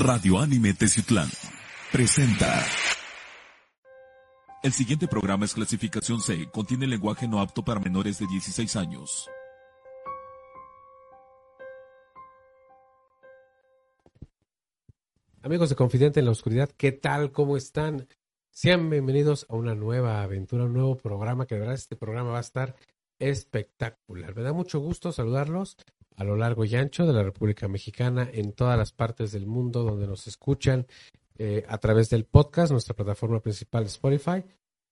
Radio Anime Teciutlán presenta. El siguiente programa es clasificación C, contiene lenguaje no apto para menores de 16 años. Amigos de Confidente en la Oscuridad, ¿qué tal? ¿Cómo están? Sean bienvenidos a una nueva aventura, un nuevo programa, que de verdad este programa va a estar espectacular. Me da mucho gusto saludarlos a lo largo y ancho de la República Mexicana, en todas las partes del mundo donde nos escuchan eh, a través del podcast, nuestra plataforma principal Spotify,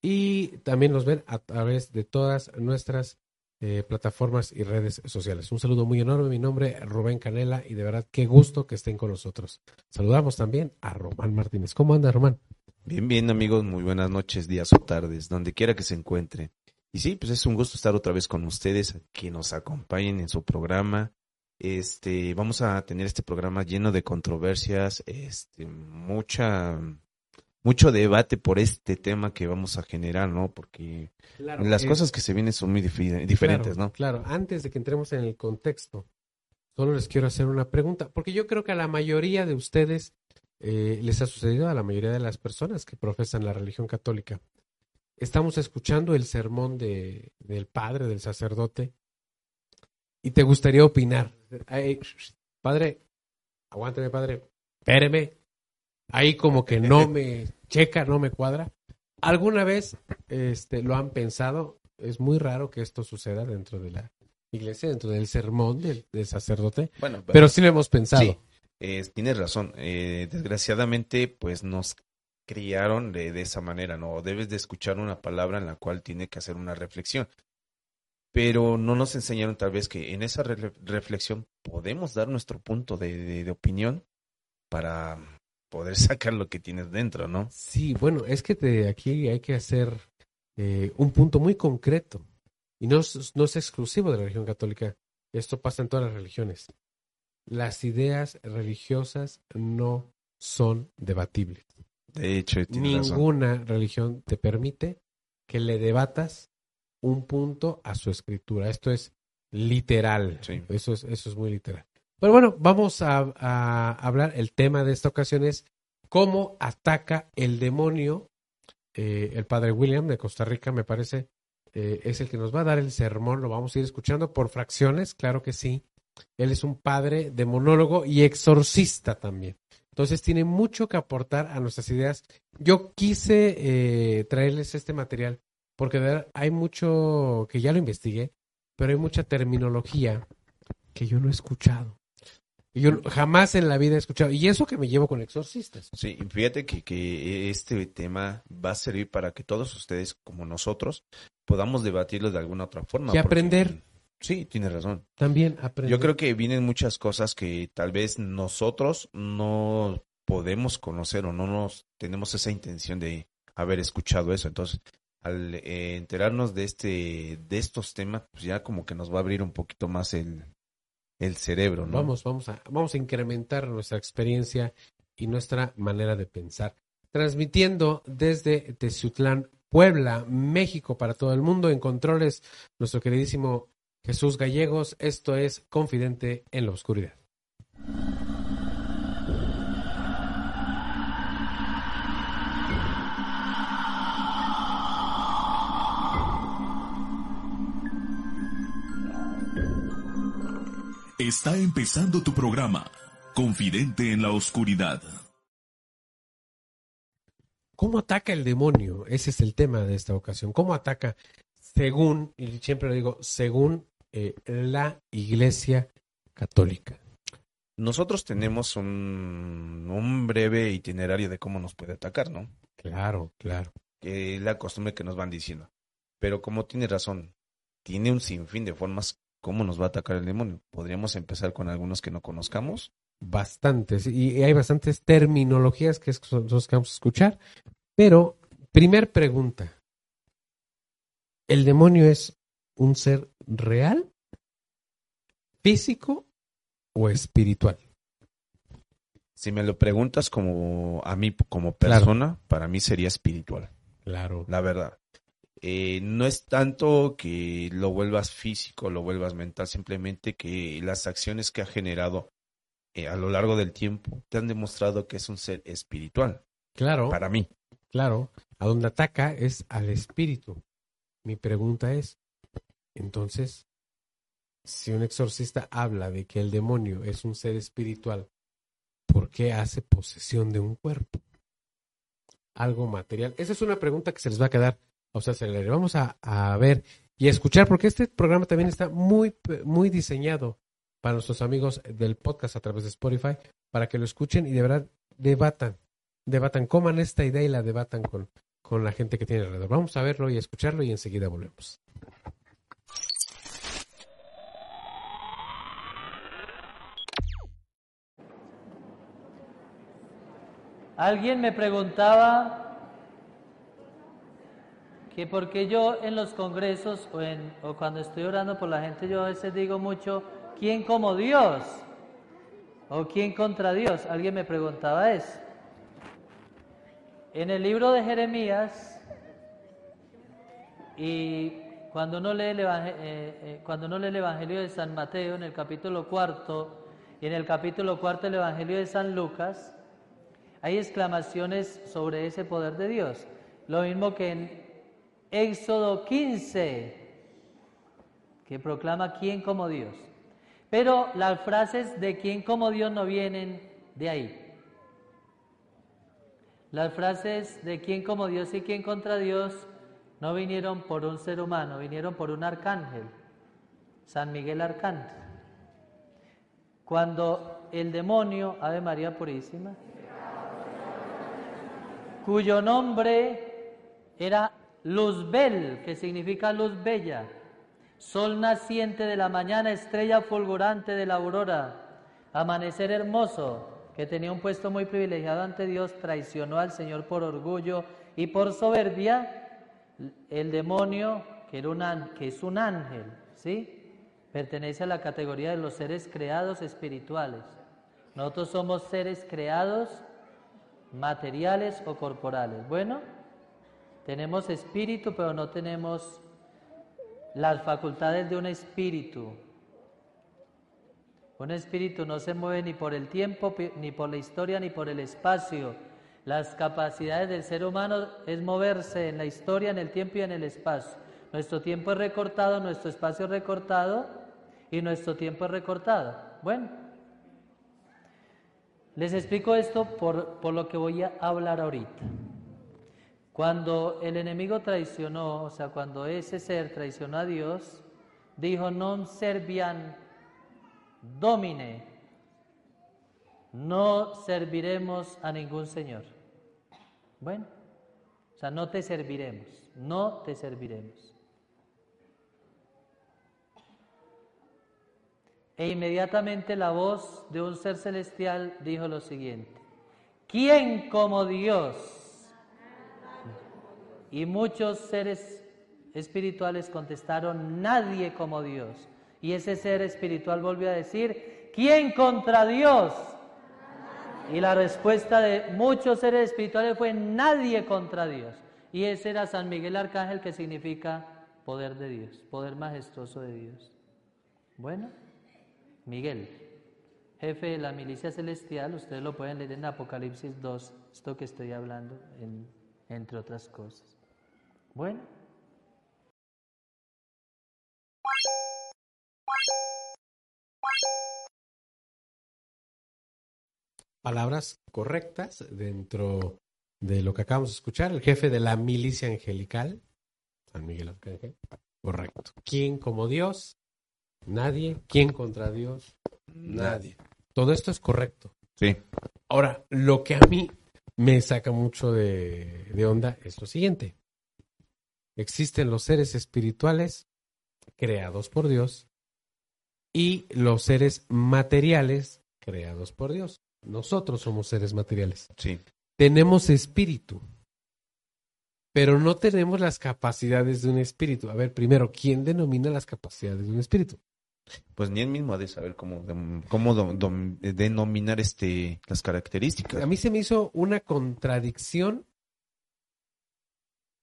y también nos ven a través de todas nuestras eh, plataformas y redes sociales. Un saludo muy enorme, mi nombre es Rubén Canela y de verdad qué gusto que estén con nosotros. Saludamos también a Román Martínez. ¿Cómo anda Román? Bien, bien amigos, muy buenas noches, días o tardes, donde quiera que se encuentre. Y sí, pues es un gusto estar otra vez con ustedes, que nos acompañen en su programa. Este, vamos a tener este programa lleno de controversias, este, mucha, mucho debate por este tema que vamos a generar, ¿no? Porque las eh, cosas que se vienen son muy diferentes, claro, ¿no? Claro, antes de que entremos en el contexto, solo les quiero hacer una pregunta, porque yo creo que a la mayoría de ustedes eh, les ha sucedido, a la mayoría de las personas que profesan la religión católica, estamos escuchando el sermón de, del padre, del sacerdote, y te gustaría opinar. Ay, padre, aguánteme, padre, espéreme. Ahí como que no me checa, no me cuadra. ¿Alguna vez este, lo han pensado? Es muy raro que esto suceda dentro de la iglesia, dentro del sermón del, del sacerdote. Bueno, pero sí lo hemos pensado. Sí, eh, tienes razón. Eh, desgraciadamente, pues nos criaron de, esa manera, ¿no? Debes de escuchar una palabra en la cual tiene que hacer una reflexión. Pero no nos enseñaron tal vez que en esa re reflexión podemos dar nuestro punto de, opinión para poder sacar lo que tienes dentro, ¿no? Sí, bueno, es que te, aquí hay que hacer eh, un punto muy concreto. Y no es exclusivo de la religión católica. Esto pasa en todas las religiones. Las ideas religiosas no son debatibles. De hecho, ninguna razón. religión te permite que le debatas un punto a su escritura. Esto es literal. Sí. Eso, es, eso es muy literal. Pero bueno, vamos a, a, hablar. El tema de esta ocasión es cómo ataca el demonio. Eh, el padre William de Costa Rica, me parece, eh, es el que nos va a dar el sermón. Lo vamos a ir escuchando por fracciones, claro que sí. Él es un padre demonólogo y exorcista también. Entonces tiene mucho que aportar a nuestras ideas. Yo quise eh, traerles este material porque de verdad, hay mucho que ya lo investigué, pero hay mucha terminología que yo no he escuchado. Yo jamás en la vida he escuchado. Y eso que me llevo con exorcistas. Sí, fíjate que, que este tema va a servir para que todos ustedes, como nosotros, podamos debatirlo de alguna otra forma. Y aprender. Sí, tienes razón. También aprender. Yo creo que vienen muchas cosas que tal vez nosotros no podemos conocer o no nos tenemos esa intención de haber escuchado eso. Entonces, al eh, enterarnos de este de estos temas, pues ya como que nos va a abrir un poquito más el, el cerebro, ¿no? Vamos, vamos a, vamos a incrementar nuestra experiencia y nuestra manera de pensar. Transmitiendo desde Teciutlán, Puebla, México, para todo el mundo, en controles, nuestro queridísimo Jesús Gallegos. Esto es Confidente en la Oscuridad. Está empezando tu programa, Confidente en la Oscuridad. ¿Cómo ataca el demonio? Ese es el tema de esta ocasión. ¿Cómo ataca, según, y siempre lo digo, según eh, la Iglesia Católica? Nosotros tenemos un, un, breve itinerario de cómo nos puede atacar, ¿no? Claro, claro. Que es la costumbre que nos van diciendo. Pero como tiene razón, tiene un sinfín de formas cómo nos va a atacar el demonio. Podríamos empezar con algunos que no conozcamos. Bastantes, y hay bastantes terminologías que nosotros vamos a escuchar. Pero, primer pregunta. ¿El demonio es un ser real, físico o espiritual? Si me lo preguntas como a mí como persona, claro. para mí sería espiritual. Claro. La verdad. Eh, no es tanto que lo vuelvas físico, lo vuelvas mental, simplemente que las acciones que ha generado eh, a lo largo del tiempo te han demostrado que es un ser espiritual. Claro, Para mí. claro. A donde ataca es al espíritu. Mi pregunta es, entonces, si un exorcista habla de que el demonio es un ser espiritual, ¿por qué hace posesión de un cuerpo? Algo material. Esa es una pregunta que se les va a quedar. O sea, vamos a, a ver y a escuchar, porque este programa también está muy, muy diseñado para nuestros amigos del podcast a través de Spotify, para que lo escuchen y de verdad debatan, debatan, coman esta idea y la debatan con, con la gente que tiene alrededor. Vamos a verlo y a escucharlo y enseguida volvemos. Alguien me preguntaba que por qué yo en los congresos o, cuando estoy orando por la gente yo a veces digo mucho, ¿quién como Dios? ¿O quién contra Dios? Alguien me preguntaba eso. En el libro de Jeremías, y cuando uno lee el, eh, eh, cuando uno lee el Evangelio de San Mateo, en el capítulo cuarto, y en el capítulo cuarto del Evangelio de San Lucas, hay exclamaciones sobre ese poder de Dios. Lo mismo que en Éxodo 15, que proclama quién como Dios. Pero las frases de quién como Dios no vienen de ahí. Las frases de quién como Dios y quién contra Dios no vinieron por un ser humano, vinieron por un arcángel, San Miguel Arcángel. Cuando el demonio, Ave María Purísima, cuyo nombre era Luzbel, que significa luz bella, sol naciente de la mañana, estrella fulgurante de la aurora, amanecer hermoso, que tenía un puesto muy privilegiado ante Dios, traicionó al Señor por orgullo y por soberbia, el demonio, que, que es un ángel, ¿sí? Pertenece a la categoría de los seres creados espirituales. Nosotros somos seres creados materiales o corporales. Bueno, tenemos espíritu, pero no tenemos las facultades de un espíritu. Un espíritu no se mueve ni por el tiempo, ni por la historia, ni por el espacio. Las capacidades del ser humano es moverse en la historia, en el tiempo y en el espacio. Nuestro tiempo es recortado, nuestro espacio es recortado y nuestro tiempo es recortado. Bueno, les explico esto por, por lo que voy a hablar ahorita. Cuando el enemigo traicionó, o sea, cuando ese ser traicionó a Dios, dijo, non servian domine, no serviremos a ningún Señor. Bueno, o sea, no te serviremos, no te serviremos. E inmediatamente la voz de un ser celestial dijo lo siguiente, ¿quién como Dios? Y muchos seres espirituales contestaron, nadie como Dios. Y ese ser espiritual volvió a decir, ¿quién contra Dios? Y la respuesta de muchos seres espirituales fue, nadie contra Dios. Y ese era San Miguel Arcángel, que significa poder de Dios, poder majestuoso de Dios. Bueno, Miguel, jefe de la milicia celestial, ustedes lo pueden leer en Apocalipsis 2, esto que estoy hablando, en- entre otras cosas. Bueno. Palabras correctas dentro de lo que acabamos de escuchar. El jefe de la milicia angelical, San Miguel Arcángel. Correcto. ¿Quién como Dios? Nadie. ¿Quién contra Dios? Nadie. Todo esto es correcto. Sí. Ahora, lo que a mí me saca mucho de, de onda es lo siguiente. Existen los seres espirituales creados por Dios y los seres materiales creados por Dios. Nosotros somos seres materiales. Sí. Tenemos espíritu, pero no tenemos las capacidades de un espíritu. A ver, primero, ¿quién denomina las capacidades de un espíritu? Pues ni él mismo ha de saber cómo, cómo dom- dom- denominar este las características. A mí se me hizo una contradicción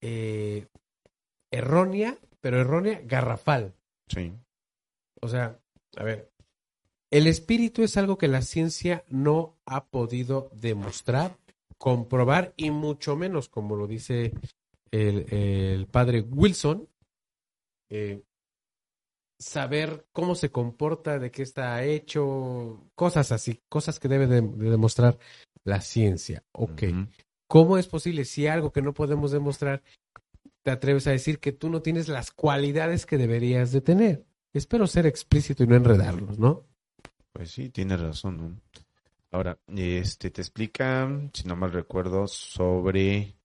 eh, errónea, pero errónea, garrafal. Sí. O sea, a ver, El espíritu es algo que la ciencia no ha podido demostrar, comprobar y mucho menos, como lo dice el, el padre Wilson, eh, saber cómo se comporta, de qué está hecho, cosas así, cosas que debe de, de demostrar la ciencia. Ok. ¿Cómo es posible si algo que no podemos demostrar te atreves a decir que tú no tienes las cualidades que deberías de tener? Espero ser explícito y no enredarlos, ¿no? Pues sí, tienes razón. ¿no? Ahora, este te explica, si no mal recuerdo, sobre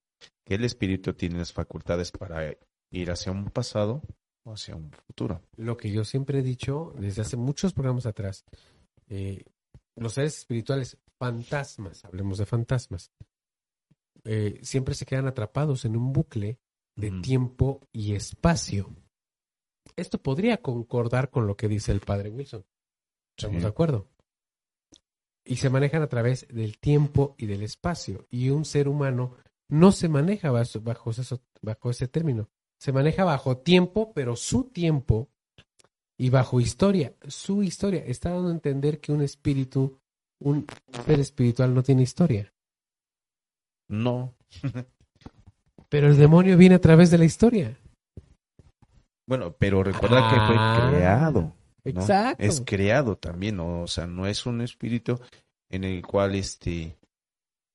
que el espíritu tiene las facultades para ir hacia un pasado o hacia un futuro. Lo que yo siempre he dicho desde hace muchos programas atrás, eh, los seres espirituales, fantasmas, hablemos de fantasmas, eh, siempre se quedan atrapados en un bucle de tiempo y espacio. Esto podría concordar con lo que dice el padre Wilson. ¿Estamos Sí. de acuerdo? Y se manejan a través del tiempo y del espacio. Y un ser humano no se maneja bajo, bajo, bajo ese término. Se maneja bajo tiempo, pero su tiempo y bajo historia, su historia. Está dando a entender que un espíritu, un ser espiritual no tiene historia. No. Pero el demonio viene a través de la historia. Bueno, pero recuerda Ah, que fue creado. ¿no? Exacto. Es creado también, ¿no? o sea, no es un espíritu en el cual este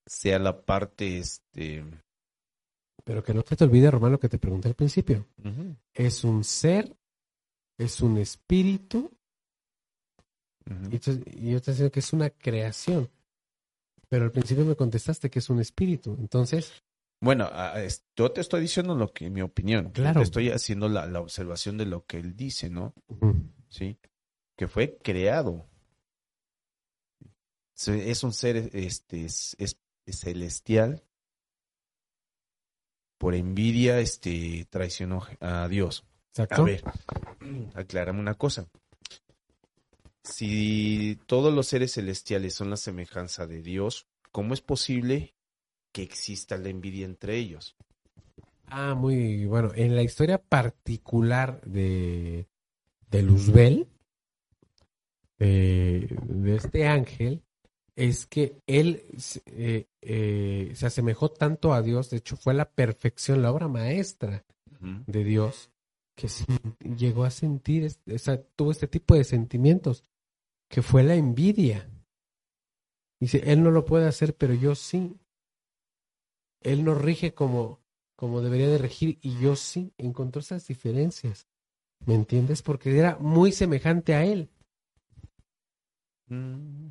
sea la parte este Pero que no te, olvides, Román, lo que te pregunté al principio. Es un ser, es un espíritu, y, yo te decía que es una creación. Pero al principio me contestaste que es un espíritu. Entonces, Bueno, yo te estoy diciendo lo que mi opinión. Claro. Te estoy haciendo la, la observación de lo que él dice, ¿no? Sí. Que fue creado. Es un ser este es, es- es celestial. Por envidia, este traicionó a Dios. exacto. A ver, aclárame una cosa. Si todos los seres celestiales son la semejanza de Dios, ¿cómo es posible que exista la envidia entre ellos? Ah, muy bueno. En la historia particular de, de Luzbel, eh, de este ángel, es que él eh, eh, se asemejó tanto a Dios, de hecho fue la perfección, la obra maestra de Dios, que llegó a sentir, o sea, tuvo este tipo de sentimientos, que fue la envidia. Dice, él no lo puede hacer, pero yo sí. Él no rige como, como debería de regir y yo sí. Encontró esas diferencias. ¿Me entiendes? Porque era muy semejante a él. Mm,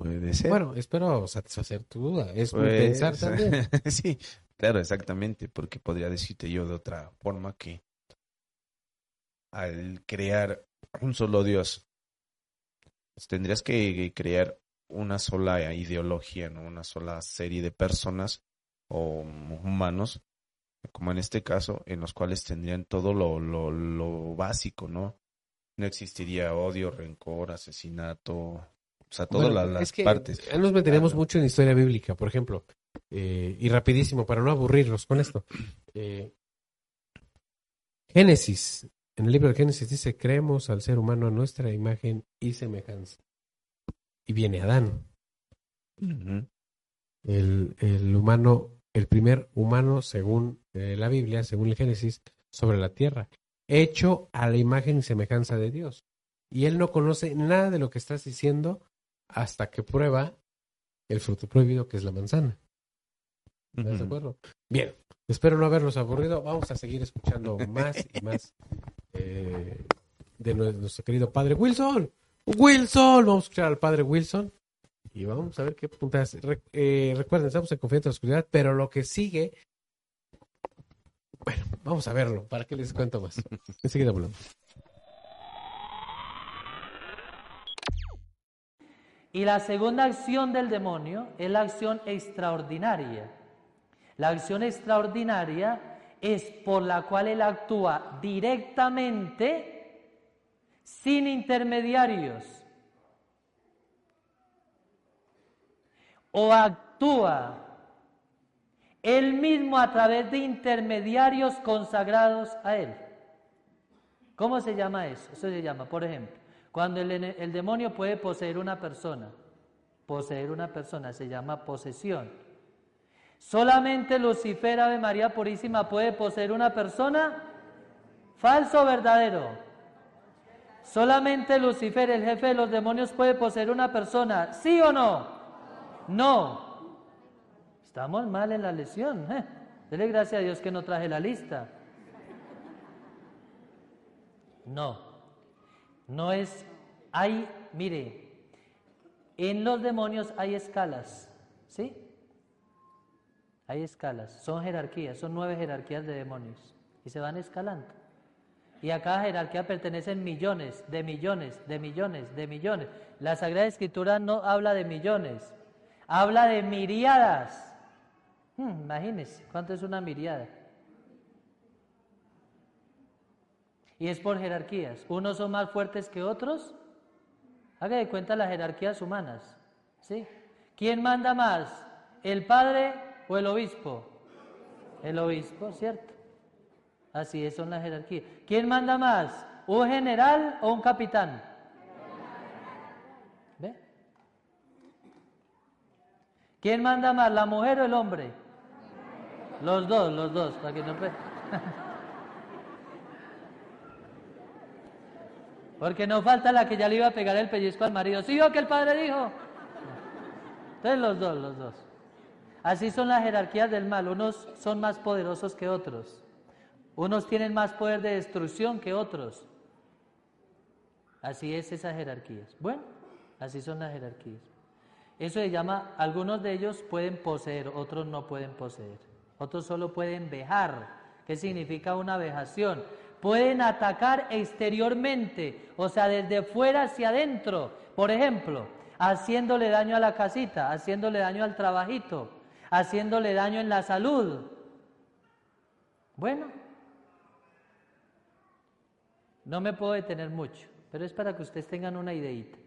Puede ser. Bueno, espero satisfacer tu duda. Es Pues, pensar también. sí, claro, exactamente, porque podría decirte yo de otra forma que al crear un solo Dios, pues, tendrías que crear una sola ideología, ¿no? Una sola serie de personas o humanos, como en este caso, en los cuales tendrían todo lo, lo, lo básico, ¿no? No existiría odio, rencor, asesinato, o sea, todas Bueno, las es que partes. Nos meteremos Claro. mucho en historia bíblica, por ejemplo. Eh, y rapidísimo, para no aburrirlos con esto. Eh, Génesis. En el libro de Génesis dice, creemos al ser humano a nuestra imagen y semejanza. Y viene Adán, el, el humano, el primer humano, según eh, la Biblia, según el Génesis, sobre la tierra, hecho a la imagen y semejanza de Dios. Y él no conoce nada de lo que estás diciendo hasta que prueba el fruto prohibido que es la manzana. ¿Estás de Ujú. acuerdo? Bien, espero no haberlos aburrido. Vamos a seguir escuchando más y más eh, de nue- nuestro querido padre Wilson. Wilson, vamos a escuchar al padre Wilson y vamos a ver qué puntas. Re- eh, recuerden, estamos en confianza en la oscuridad, pero lo que sigue, bueno, vamos a verlo. ¿Para qué les cuento más? Enseguida hablamos. Y la segunda acción del demonio es la acción extraordinaria. La acción extraordinaria es por la cual él actúa directamente sin intermediarios. O actúa él mismo a través de intermediarios consagrados a él. ¿Cómo se llama eso? Eso se llama, por ejemplo, Cuando el, demonio puede poseer una persona, poseer una persona se llama posesión. Solamente Lucifer, Ave María Purísima, puede poseer una persona, falso o verdadero. Solamente Lucifer, el jefe de los demonios, puede poseer una persona, ¿sí o no? No. Estamos mal en la lesión. ¿eh? Dele gracias a Dios que no traje la lista. No, no es, hay, mire, en los demonios hay escalas, ¿sí? Hay escalas, son jerarquías, son nueve jerarquías de demonios y se van escalando. Y a cada jerarquía pertenecen millones, de millones, de millones, de millones. La Sagrada Escritura no habla de millones, habla de miriadas. Hmm, imagínense, ¿cuánto es una miriada? Y es por jerarquías. Unos son más fuertes que otros. Haga de cuenta las jerarquías humanas. ¿sí? ¿Quién manda más? ¿El padre o el obispo? El obispo, ¿cierto? Así es, son las jerarquías. ¿Quién manda más? ¿Un general o un capitán? ¿Ve? ¿Quién manda más, la mujer o el hombre? Los dos, los dos, para que no Porque no falta la que ya le iba a pegar el pellizco al marido. ¿Sí o que el padre dijo? Entonces los dos, los dos. Así son las jerarquías del mal. Unos son más poderosos que otros. Unos tienen más poder de destrucción que otros. Así es esas jerarquías. Bueno, así son las jerarquías. Eso se llama, algunos de ellos pueden poseer, otros no pueden poseer. Otros solo pueden vejar. ¿Qué significa una vejación? Pueden atacar exteriormente, o sea, desde fuera hacia adentro. Por ejemplo, haciéndole daño a la casita, haciéndole daño al trabajito, haciéndole daño en la salud. Bueno, no me puedo detener mucho, pero es para que ustedes tengan una ideita.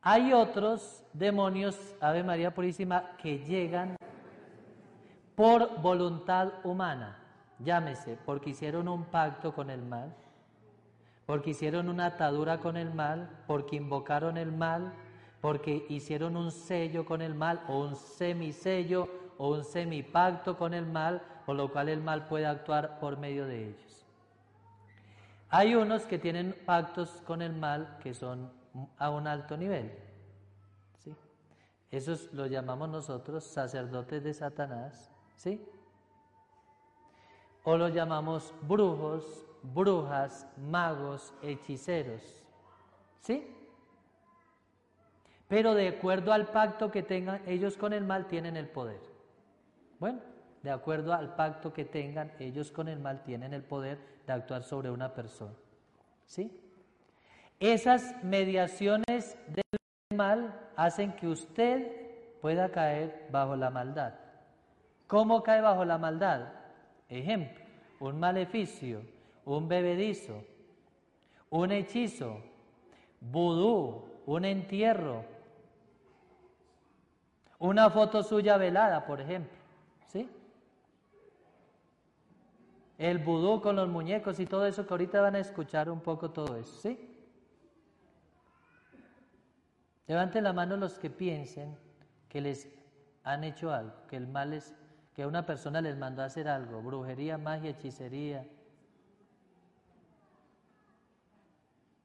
Hay otros demonios, Ave María Purísima, que llegan por voluntad humana, llámese, porque hicieron un pacto con el mal, porque hicieron una atadura con el mal, porque invocaron el mal, porque hicieron un sello con el mal o un semisello o un semipacto con el mal, por lo cual el mal puede actuar por medio de ellos. Hay unos que tienen pactos con el mal que son a un alto nivel. ¿sí? Esos los llamamos nosotros sacerdotes de Satanás ¿Sí? O los llamamos brujos, brujas, magos, hechiceros. ¿Sí? Pero de acuerdo al pacto que tengan ellos con el mal, tienen el poder. Bueno, de acuerdo al pacto que tengan ellos con el mal, tienen el poder de actuar sobre una persona. ¿Sí? Esas mediaciones del mal hacen que usted pueda caer bajo la maldad. ¿Cómo cae bajo la maldad? Ejemplo, un maleficio, un bebedizo, un hechizo, vudú, un entierro, una foto suya velada, por ejemplo, ¿sí? El vudú con los muñecos y todo eso que ahorita van a escuchar un poco todo eso, ¿sí? Levanten la mano los que piensen que les han hecho algo, que el mal les que una persona les mandó a hacer algo, brujería, magia, hechicería.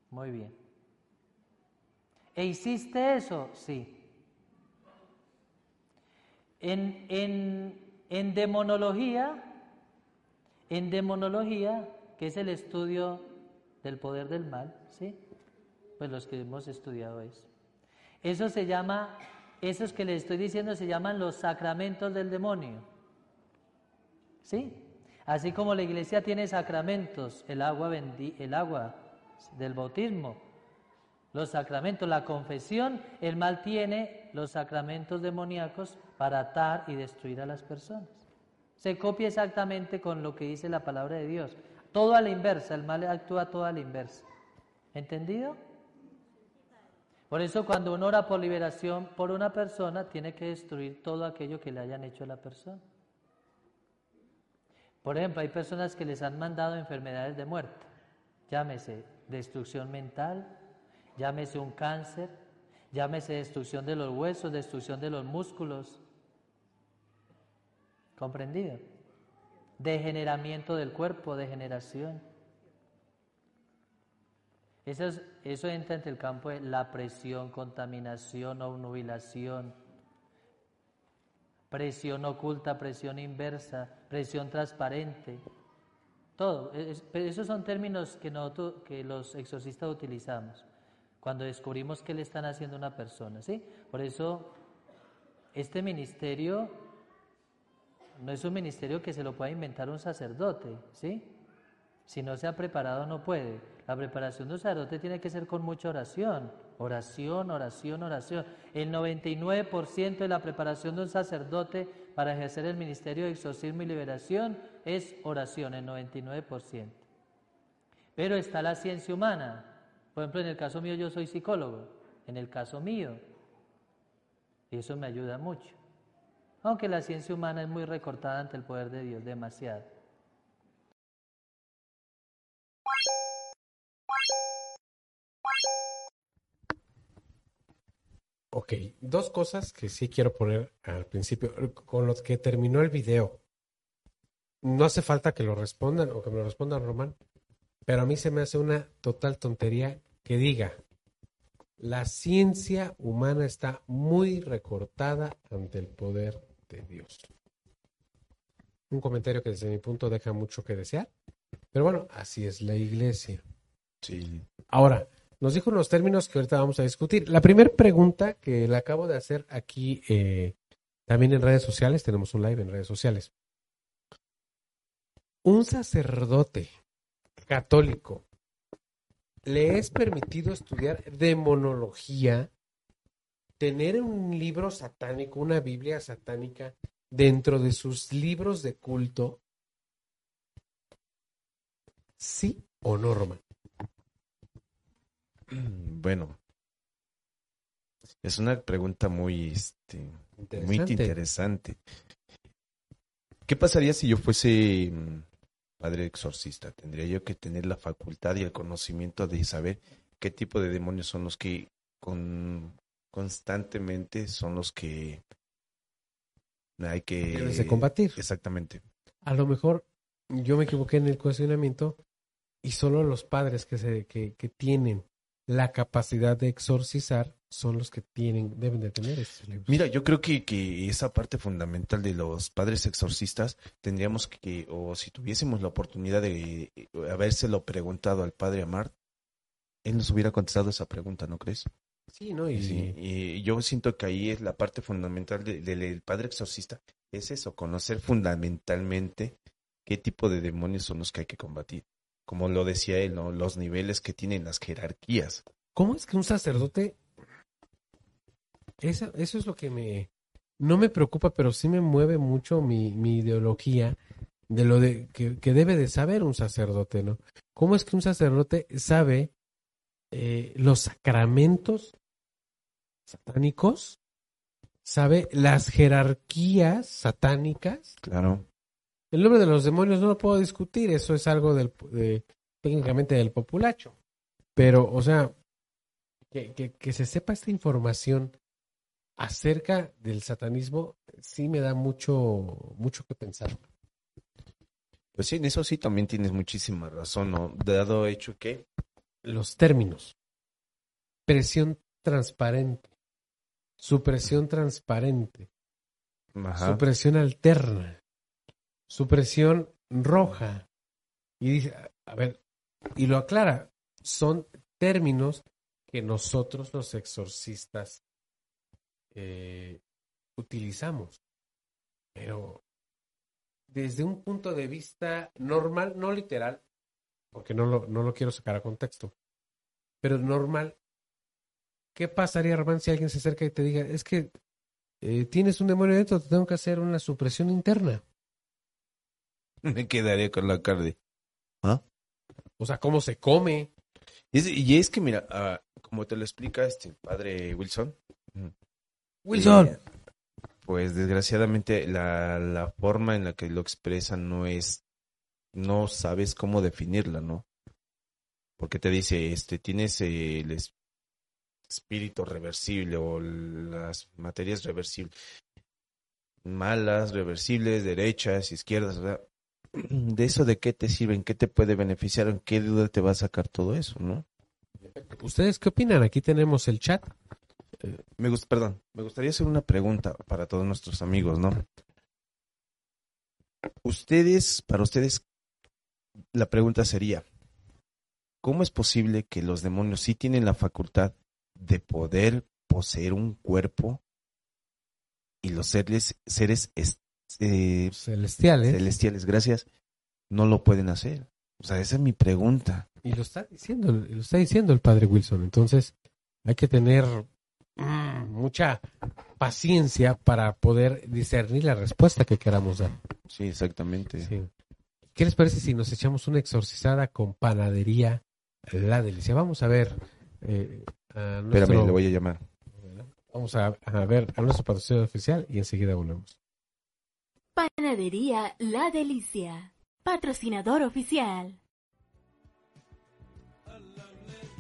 Muy bien. ¿E hiciste eso? Sí. En, en demonología, en demonología, que es el estudio del poder del mal, ¿sí? Pues los que hemos estudiado eso. Eso se llama, esos que les estoy diciendo se llaman los sacramentos del demonio. ¿Sí? Así como la iglesia tiene sacramentos, el agua, el agua del bautismo, los sacramentos, la confesión, el mal tiene los sacramentos demoníacos para atar y destruir a las personas. Se copia exactamente con lo que dice la palabra de Dios. Todo a la inversa, el mal actúa todo a la inversa. ¿Entendido? Por eso cuando uno ora por liberación por una persona, tiene que destruir todo aquello que le hayan hecho a la persona. Por ejemplo, hay personas que les han mandado enfermedades de muerte, llámese destrucción mental, llámese un cáncer, llámese destrucción de los huesos, destrucción de los músculos. ¿Comprendido? Degeneramiento del cuerpo, degeneración. Eso, es- eso entra entre el campo de la presión, contaminación, obnubilación, presión oculta, presión inversa, presión transparente. Todo. Es- esos son términos que, nosotros, que los exorcistas utilizamos cuando descubrimos qué le están haciendo a una persona. ¿sí? Por eso, este ministerio no es un ministerio que se lo pueda inventar un sacerdote. ¿sí? Si no se ha preparado, no puede. La preparación de un sacerdote tiene que ser con mucha oración. Oración, oración, oración. El 99% de la preparación de un sacerdote para ejercer el ministerio de exorcismo y liberación es oración, el 99%. Pero está la ciencia humana. Por ejemplo, en el caso mío yo soy psicólogo. En el caso mío. Y eso me ayuda mucho. Aunque la ciencia humana es muy recortada ante el poder de Dios, demasiado. Ok, dos cosas que sí quiero poner al principio, con los que terminó el video. No hace falta que lo respondan o que me lo respondan, Román, pero a mí se me hace una total tontería que diga, la ciencia humana está muy recortada ante el poder de Dios. Un comentario que desde mi punto deja mucho que desear, pero bueno, así es la iglesia. Sí. Ahora, nos dijo unos términos que ahorita vamos a discutir. La primera pregunta que le acabo de hacer aquí, eh, también en redes sociales, tenemos un live en redes sociales. Un sacerdote católico, ¿le es permitido estudiar demonología, tener un libro satánico, una Biblia satánica dentro de sus libros de culto? ¿Sí o no, Román? Bueno, es una pregunta muy, este, muy Interesante. interesante. ¿Qué pasaría si yo fuese mm, padre exorcista? Tendría yo que tener la facultad y el conocimiento de saber qué tipo de demonios son los que con, constantemente son los que hay que Debes de combatir. Exactamente. A lo mejor yo me equivoqué en el cuestionamiento y solo los padres que, se, que, que tienen la capacidad de exorcizar son los que tienen, deben de tener estos libros. Mira, yo creo que, que esa parte fundamental de los padres exorcistas tendríamos que, o si tuviésemos la oportunidad de eh, habérselo preguntado al padre Amart, él nos hubiera contestado esa pregunta, ¿no crees? Sí, ¿no? Y, Sí, y yo siento que ahí es la parte fundamental de- de- del padre exorcista, es eso, conocer fundamentalmente qué tipo de demonios son los que hay que combatir. Como lo decía él, ¿no? Los niveles que tienen las jerarquías. ¿Cómo es que un sacerdote... Eso, eso es lo que me... No me preocupa, pero sí me mueve mucho mi, mi ideología de lo de que, que debe de saber un sacerdote, ¿no? ¿Cómo es que un sacerdote sabe eh, los sacramentos satánicos? ¿Sabe las jerarquías satánicas? Claro. El nombre de los demonios no lo puedo discutir, eso es algo del, de- técnicamente del populacho. Pero, o sea, que, que- que se sepa esta información acerca del satanismo, sí me da mucho, mucho que pensar. Pues sí, en eso sí también tienes muchísima razón, ¿no? Dado hecho que Los términos. Presión transparente. Supresión transparente. Ajá. Supresión alterna. Supresión roja. Y dice, a ver, y lo aclara, son términos que nosotros los exorcistas eh, utilizamos. Pero desde un punto de vista normal, no literal, porque no lo, no lo quiero sacar a contexto, pero normal, ¿qué pasaría, Román, si alguien se acerca y te diga, es que eh, tienes un demonio dentro, te tengo que hacer una supresión interna? Me quedaría con la cara de... ¿Ah? O sea, ¿cómo se come? Es- y es que, mira, ah, como te lo explica este padre Wilson. Wilson. eh, pues desgraciadamente la, la forma en la que lo expresan no es, no sabes cómo definirla, ¿no? Porque te dice, este, tienes el, es- espíritu reversible o las materias reversibles, malas, reversibles, derechas, izquierdas, ¿verdad? ¿De eso de qué te sirve? ¿En qué te puede beneficiar? ¿En qué duda te va a sacar todo eso, no? ¿Ustedes qué opinan? Aquí tenemos el chat. Me gusta, perdón, me gustaría hacer una pregunta para todos nuestros amigos, ¿no? Ustedes, para ustedes, la pregunta sería, ¿cómo es posible que los demonios sí tienen la facultad de poder poseer un cuerpo y los seres, seres eh, celestiales. celestiales, gracias, no lo pueden hacer? O sea, esa es mi pregunta. Y lo está diciendo, lo está diciendo el padre Wilson. Entonces, hay que tener mm, mucha paciencia para poder discernir la respuesta que queramos dar. Sí, exactamente. Sí. ¿Qué les parece si nos echamos una exorcizada con panadería La Delicia? Vamos a ver. Eh, a nuestro- Espérame, le voy a llamar. Vamos a, a ver a nuestro patrocinador oficial y enseguida volvemos. Panadería La Delicia, patrocinador oficial.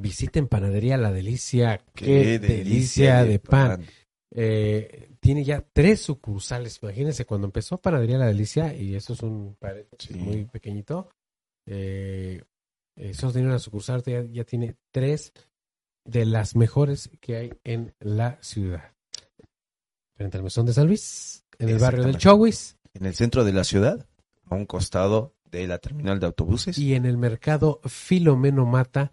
Visiten Panadería La Delicia. ¡Qué, delicia, de pan! Eh, tiene ya tres sucursales. Imagínense, cuando empezó Panadería La Delicia, y eso es un paréntesis Sí. muy pequeñito, eh, eh, tenía una sucursal, ya, ya tiene tres de las mejores que hay en la ciudad. Frente al Mesón de San Luis, en el barrio del. Chowis En el centro de la ciudad, a un costado de la terminal de autobuses. y en el mercado Filomeno Mata,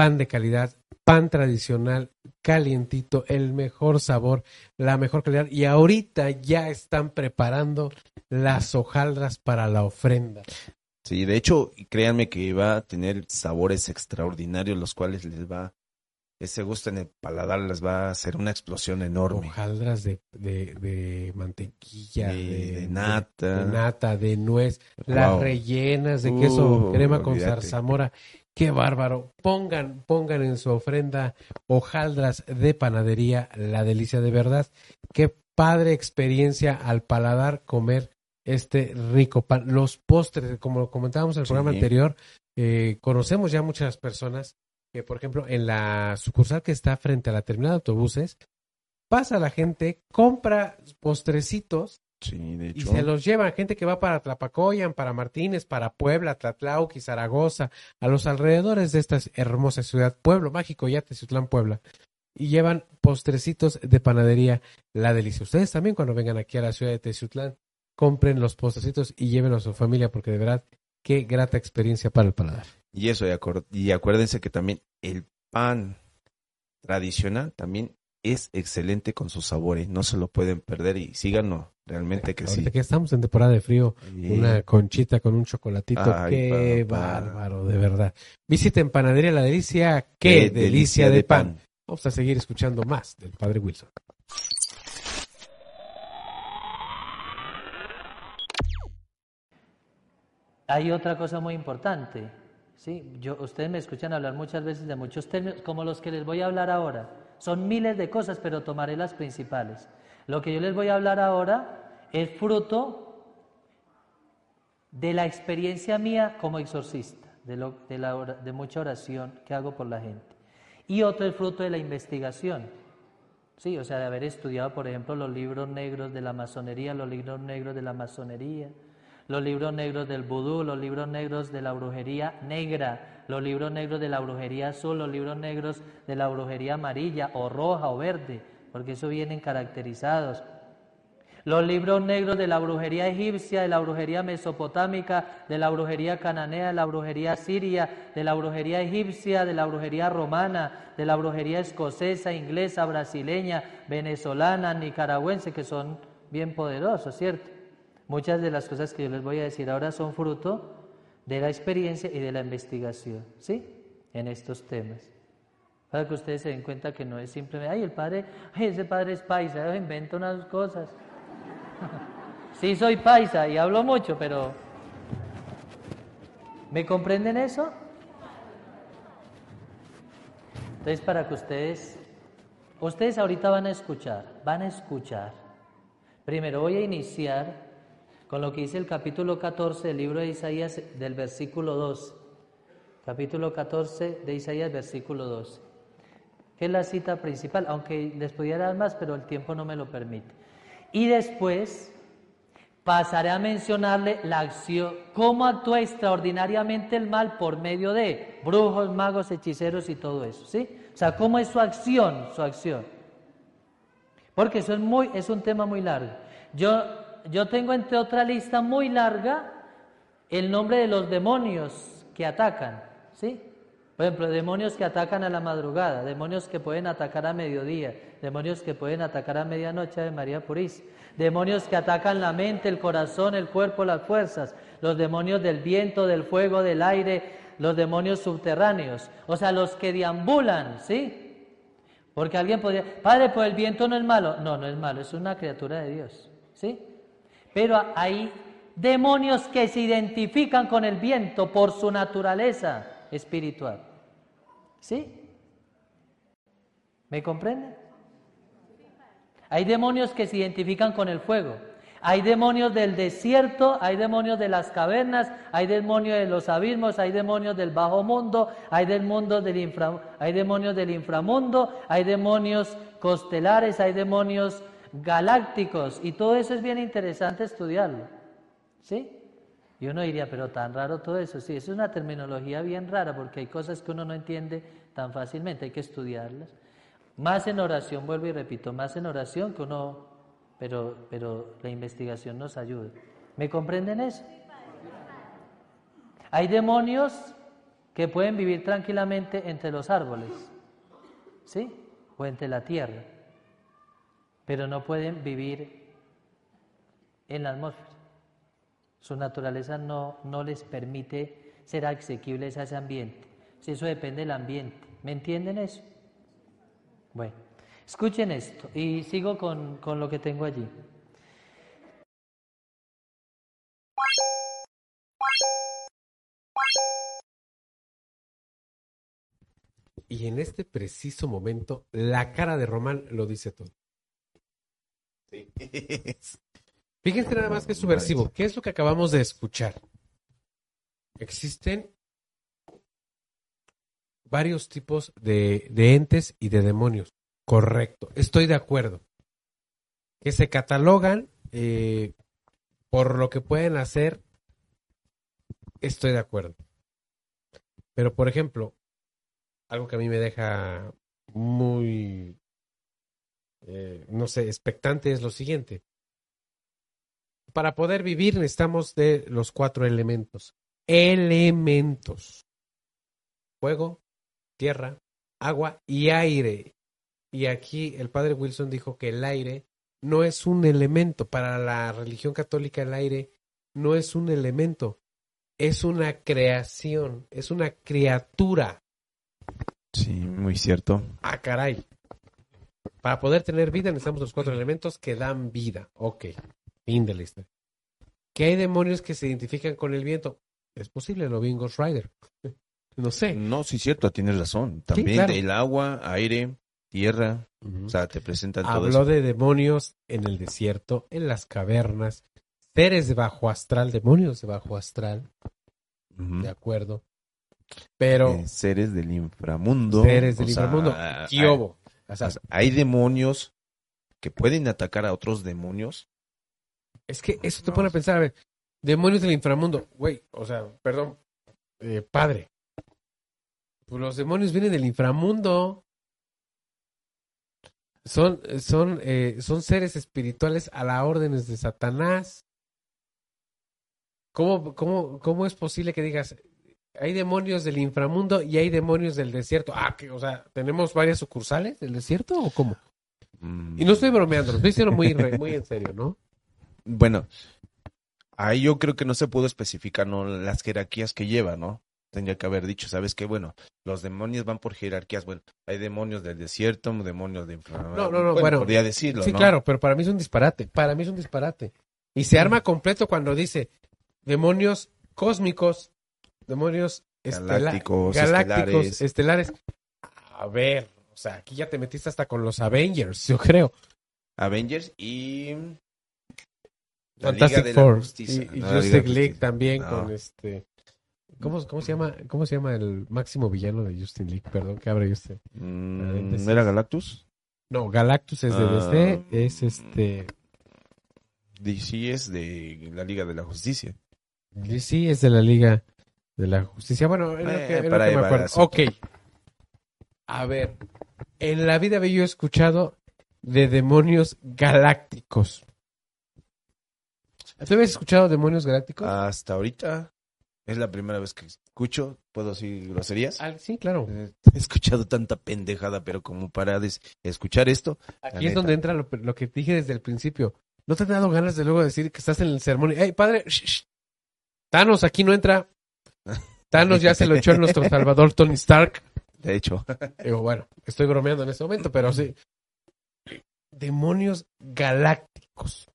pan de calidad, pan tradicional, calientito, el mejor sabor, la mejor calidad. Y ahorita ya están preparando las hojaldras para la ofrenda. Sí, de hecho, créanme que va a tener sabores extraordinarios, los cuales les va, ese gusto en el paladar les va a hacer una explosión enorme. Hojaldras de, de, de mantequilla, De- nata. de, nata, de nuez, las rellenas de queso Uh, crema con zarzamora. Qué bárbaro. Pongan, pongan en su ofrenda hojaldras de panadería, la delicia de verdad. Qué padre experiencia al paladar comer este rico pan. Los postres, como lo comentábamos en el Sí. programa anterior, eh, conocemos ya muchas personas que, por ejemplo, en la sucursal que está frente a la terminal de autobuses, pasa la gente, compra postrecitos Sí, de y se los llevan. Gente que va para Tlapacoyan, para Martínez, para Puebla, Tlatlauqui, Zaragoza, a los alrededores de esta hermosa ciudad, pueblo mágico, ya Teciutlán, Puebla. Y llevan postrecitos de panadería La Delicia. Ustedes también cuando vengan aquí a la ciudad de Teciutlán, compren los postrecitos y llévenlos a su familia porque de verdad, qué grata experiencia para el paladar. Y eso, y acuérdense que también el pan tradicional también es excelente con sus sabores, no se lo pueden perder y síganos, realmente que sí. Que estamos en temporada de frío, una conchita con un chocolatito, Ay, qué bárbaro, de verdad. Visiten Panadería La Delicia, qué, delicia, de pan. Vamos a seguir escuchando más del Padre Wilson. Hay otra cosa muy importante. ¿sí? Yo, ustedes me escuchan hablar muchas veces de muchos términos, como los que les voy a hablar ahora. Son miles de cosas, pero tomaré las principales. Lo que yo les voy a hablar ahora es fruto de la experiencia mía como exorcista, de, lo- de la de mucha oración que hago por la gente. Y otro es fruto de la investigación. Sí, o sea, de haber estudiado, por ejemplo, los libros negros de la masonería, los libros negros de la masonería, los libros negros del vudú, los libros negros de la brujería negra, los libros negros de la brujería azul, los libros negros de la brujería amarilla o roja o verde, porque eso vienen caracterizados. Los libros negros de la brujería egipcia, de la brujería mesopotámica, de la brujería cananea, de la brujería siria, de la brujería egipcia, de la brujería romana, de la brujería escocesa, inglesa, brasileña, venezolana, nicaragüense, que son bien poderosos, ¿cierto? Muchas de las cosas que yo les voy a decir ahora son fruto de la experiencia y de la investigación, ¿sí? En estos temas. Para que ustedes se den cuenta que no es simplemente, ay, el padre, ay, ese padre es paisa, inventa unas cosas. sí, soy paisa y hablo mucho, pero ¿me comprenden eso? Entonces, para que ustedes, ustedes ahorita van a escuchar, van a escuchar. Primero voy a iniciar con lo que dice el capítulo 14 del libro de Isaías del versículo 2. Capítulo 14 de Isaías, versículo 2 que es la cita principal, aunque les pudiera dar más, pero el tiempo no me lo permite. Y después pasaré a mencionarle la acción, cómo actúa extraordinariamente el mal por medio de brujos, magos, hechiceros y todo eso, ¿sí? O sea, cómo es su acción, su acción. Porque eso es, muy, es un tema muy largo. Yo, yo tengo entre otra lista muy larga el nombre de los demonios que atacan, ¿sí? Por ejemplo, demonios que atacan a la madrugada, demonios que pueden atacar a mediodía, demonios que pueden atacar a medianoche de María Purísima, demonios que atacan la mente, el corazón, el cuerpo, las fuerzas, los demonios del viento, del fuego, del aire, los demonios subterráneos, o sea, los que deambulan, ¿sí? Porque alguien podría, padre, pues el viento no es malo. No, no es malo, es una criatura de Dios, ¿sí? Pero hay demonios que se identifican con el viento por su naturaleza espiritual. ¿Sí? ¿Me comprenden? Hay demonios que se identifican con el fuego. Hay demonios del desierto, hay demonios de las cavernas, hay demonios de los abismos, hay demonios del bajo mundo, hay, del mundo del infra, hay demonios del inframundo, hay demonios costelares, hay demonios galácticos y todo eso es bien interesante estudiarlo. ¿Sí? Y uno diría, pero tan raro todo eso. Sí, es una terminología bien rara porque hay cosas que uno no entiende tan fácilmente, hay que estudiarlas. Más en oración, vuelvo y repito, más en oración que uno, pero, pero la investigación nos ayuda. ¿Me comprenden eso? Hay demonios que pueden vivir tranquilamente entre los árboles, ¿sí? O entre la tierra, pero no pueden vivir en la atmósfera. Su naturaleza no, no les permite ser asequibles a ese ambiente. Eso depende del ambiente. ¿Me entienden eso? Bueno, escuchen esto y sigo con, con lo que tengo allí. Y en este preciso momento, la cara de Román lo dice todo. Fíjense nada más que es subversivo. ¿Qué es lo que acabamos de escuchar? Existen varios tipos de, de, entes y de demonios. Correcto, estoy de acuerdo. Que se catalogan eh, por lo que pueden hacer, estoy de acuerdo. Pero, por ejemplo, algo que a mí me deja muy, eh, no sé, expectante es lo siguiente para poder vivir necesitamos de los cuatro elementos. Elementos. Fuego, tierra, agua y aire. Y aquí el padre Wilson dijo que el aire no es un elemento. Para la religión católica el aire no es un elemento. Es una creación, es una criatura. Sí, muy cierto. Ah, caray. Para poder tener vida necesitamos los cuatro elementos que dan vida. Ok. Fin de la ¿Que hay demonios que se identifican con el viento? Es posible, lo vi en Ghost Rider. no sé. No, sí, cierto, tienes razón. También el agua, aire, tierra. O sea, te presentan todo Habló de demonios en el desierto, en las cavernas, seres de bajo astral, demonios de bajo astral. De acuerdo. Pero. Eh, seres del inframundo. Seres del inframundo. Hay, hay demonios que pueden atacar a otros demonios es que eso te pone a pensar, a ver, demonios del inframundo, güey, o sea, perdón, eh, padre. Pues los demonios vienen del inframundo. Son, son, eh, son seres espirituales a las órdenes de Satanás. ¿Cómo, cómo, ¿Cómo es posible que digas, hay demonios del inframundo y hay demonios del desierto? Ah, que, o sea, ¿tenemos varias sucursales del desierto o cómo? Y no estoy bromeando, lo estoy diciendo muy, muy en serio, ¿no? Bueno, ahí yo creo que no se pudo especificar ¿no? las jerarquías que lleva, ¿no? tendría que haber dicho, ¿sabes qué? Bueno, los demonios van por jerarquías. Bueno, hay demonios del desierto, demonios de inframundo. No, no, no, bueno, podría decirlo, Sí, ¿no? claro, pero para mí es un disparate. Para mí es un disparate. Y se arma completo cuando dice demonios cósmicos, demonios estela- Galácticos, galácticos, estelares. estelares. A ver, o sea, aquí ya te metiste hasta con los Avengers, yo creo. Avengers y... la Fantastic Liga de la Four Justicia. y, y No, Justice League también No. con este ¿Cómo, cómo se llama cómo se llama el máximo villano de Justin League? Perdón, que abre usted. Mm. ¿No era Galactus? No, Galactus es de Ah. DC, es este DC es de la Liga de la Justicia. Sí, es de la Liga de la Justicia. Bueno, es lo Eh, que, es lo que me acuerdo. Ok. A ver, en la vida había yo escuchado de demonios galácticos. ¿Tú habías escuchado demonios galácticos? Hasta ahorita es la primera vez que escucho, ¿puedo decir groserías? Ah, sí, claro. Eh, He escuchado tanta pendejada, pero como para des- escuchar esto, Aquí es neta. donde entra lo, lo que dije desde el principio. ¿No te han dado ganas de luego decir que estás en el sermón? ¡Ey, padre! shh, shh! Thanos aquí no entra. Thanos ya se lo echó a nuestro salvador Tony Stark. de hecho, Digo, bueno, estoy bromeando en este momento, pero sí. Demonios galácticos.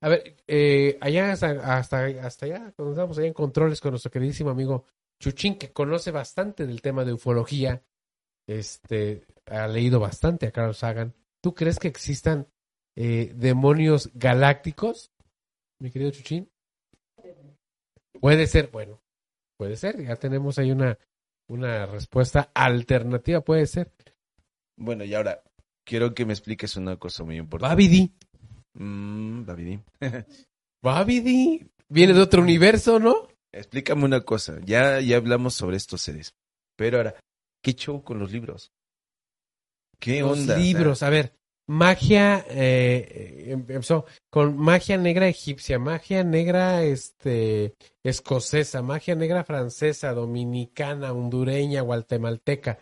A ver, eh, allá hasta, hasta, hasta allá, cuando estamos allá en controles con nuestro queridísimo amigo Chuchín, que conoce bastante del tema de ufología, este, ha leído bastante a Carl Sagan. ¿Tú crees que existan eh, demonios galácticos, mi querido Chuchín? Puede ser, bueno, puede ser, ya tenemos ahí una, una respuesta alternativa, puede ser. bueno, y ahora quiero que me expliques una cosa muy importante. Babidi. Mm, Babidi. Babidi. Viene de otro universo, ¿no? Explícame una cosa, ya, ya hablamos sobre estos seres, pero ahora, ¿qué show con los libros? ¿Qué Los onda? libros, a ver. Magia, eh, em- empezó con magia negra egipcia, magia negra este, escocesa, magia negra francesa, dominicana, hondureña, guatemalteca.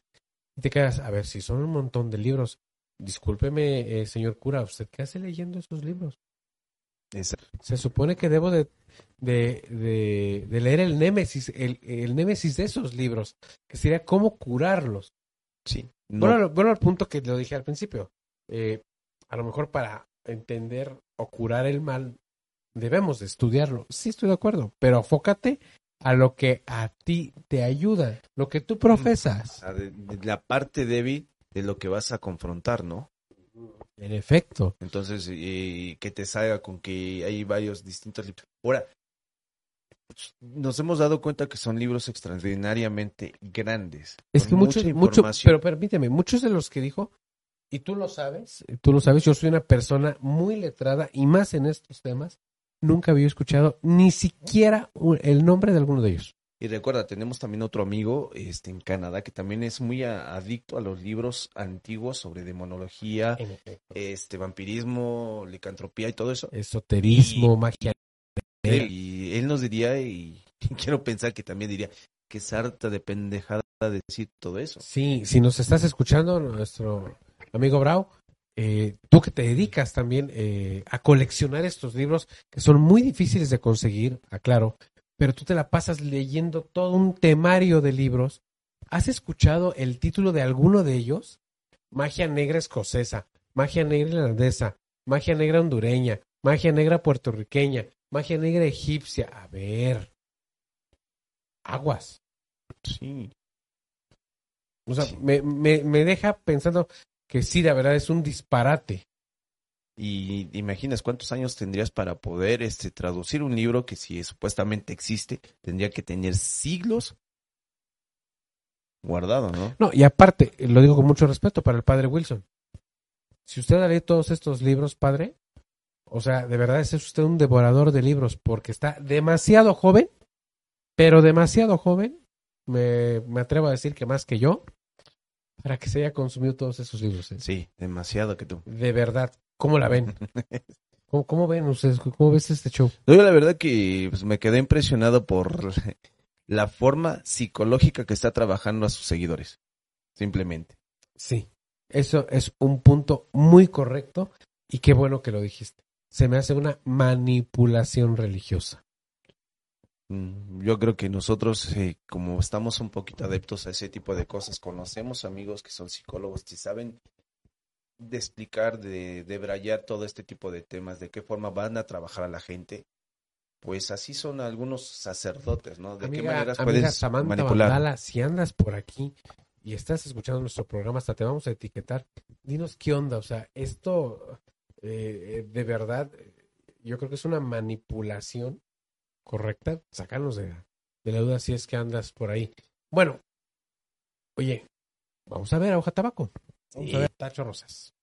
Y te quedas, a ver, si son un montón de libros. Discúlpeme, eh, señor cura, ¿usted qué hace leyendo esos libros? Esa- Se supone que debo de, de, de, de leer el némesis, el, el némesis de esos libros, que sería cómo curarlos. sí, no, Bueno, bueno, al punto que lo dije al principio. Eh, a lo mejor para entender o curar el mal, debemos de estudiarlo. Sí, estoy de acuerdo, pero afócate a lo que a ti te ayuda, lo que tú profesas. la parte débil de lo que vas a confrontar, ¿no? En efecto. Entonces, eh, que te salga con que hay varios distintos libros. Ahora, nos hemos dado cuenta que son libros extraordinariamente grandes. Es que muchos, mucho, pero permíteme, muchos de los que dijo, y tú lo sabes, tú lo sabes, yo soy una persona muy letrada y más en estos temas, nunca había escuchado ni siquiera un- el nombre de alguno de ellos. Y recuerda, tenemos también otro amigo este, en Canadá que también es muy a- adicto a los libros antiguos sobre demonología, este vampirismo, licantropía y todo eso. Esoterismo, magia. Y él nos diría, y quiero pensar que también diría, que sarta de pendejada de decir todo eso. Sí, si nos estás escuchando, nuestro amigo Brau, eh, tú que te dedicas también eh, a coleccionar estos libros que son muy difíciles de conseguir, aclaro, pero tú te la pasas leyendo todo un temario de libros. ¿Has escuchado el título de alguno de ellos? Magia negra escocesa, magia negra irlandesa, magia negra hondureña, magia negra puertorriqueña, magia negra egipcia. A ver. Aguas. Sí. O sea, Sí. me, me, me deja pensando que sí, la verdad es un disparate. Y imaginas cuántos años tendrías para poder este, traducir un libro que si supuestamente existe, tendría que tener siglos guardado, ¿no? No, y aparte, lo digo con mucho respeto para el padre Wilson. Si usted ha leído todos estos libros, padre, o sea, de verdad es usted un devorador de libros porque está demasiado joven, pero demasiado joven, me, me atrevo a decir que más que yo, para que se haya consumido todos esos libros. ¿eh? Sí, demasiado que tú. De verdad, ¿cómo la ven? ¿Cómo, cómo ven ustedes? ¿Cómo ves este show? No, yo la verdad que pues, me quedé impresionado por la forma psicológica que está trabajando a sus seguidores. Simplemente. Sí, eso es un punto muy correcto y qué bueno que lo dijiste. Se me hace una manipulación religiosa. Mm, Yo creo que nosotros, eh, como estamos un poquito adeptos a ese tipo de cosas, conocemos amigos que son psicólogos que saben de explicar, de, de brayar todo este tipo de temas, de qué forma van a trabajar a la gente. Pues así son algunos sacerdotes, ¿no? De qué Amiga, maneras amiga puedes Samantha manipular. Vandala, si andas por aquí y estás escuchando nuestro programa, hasta te vamos a etiquetar. Dinos qué onda, o sea, esto eh, eh, de verdad, yo creo que es una manipulación correcta. Sacarnos de, de la duda si es que andas por ahí. Bueno, oye, vamos a ver a Hoja Tabaco. Vamos Sí. a ver Tacho Rosas.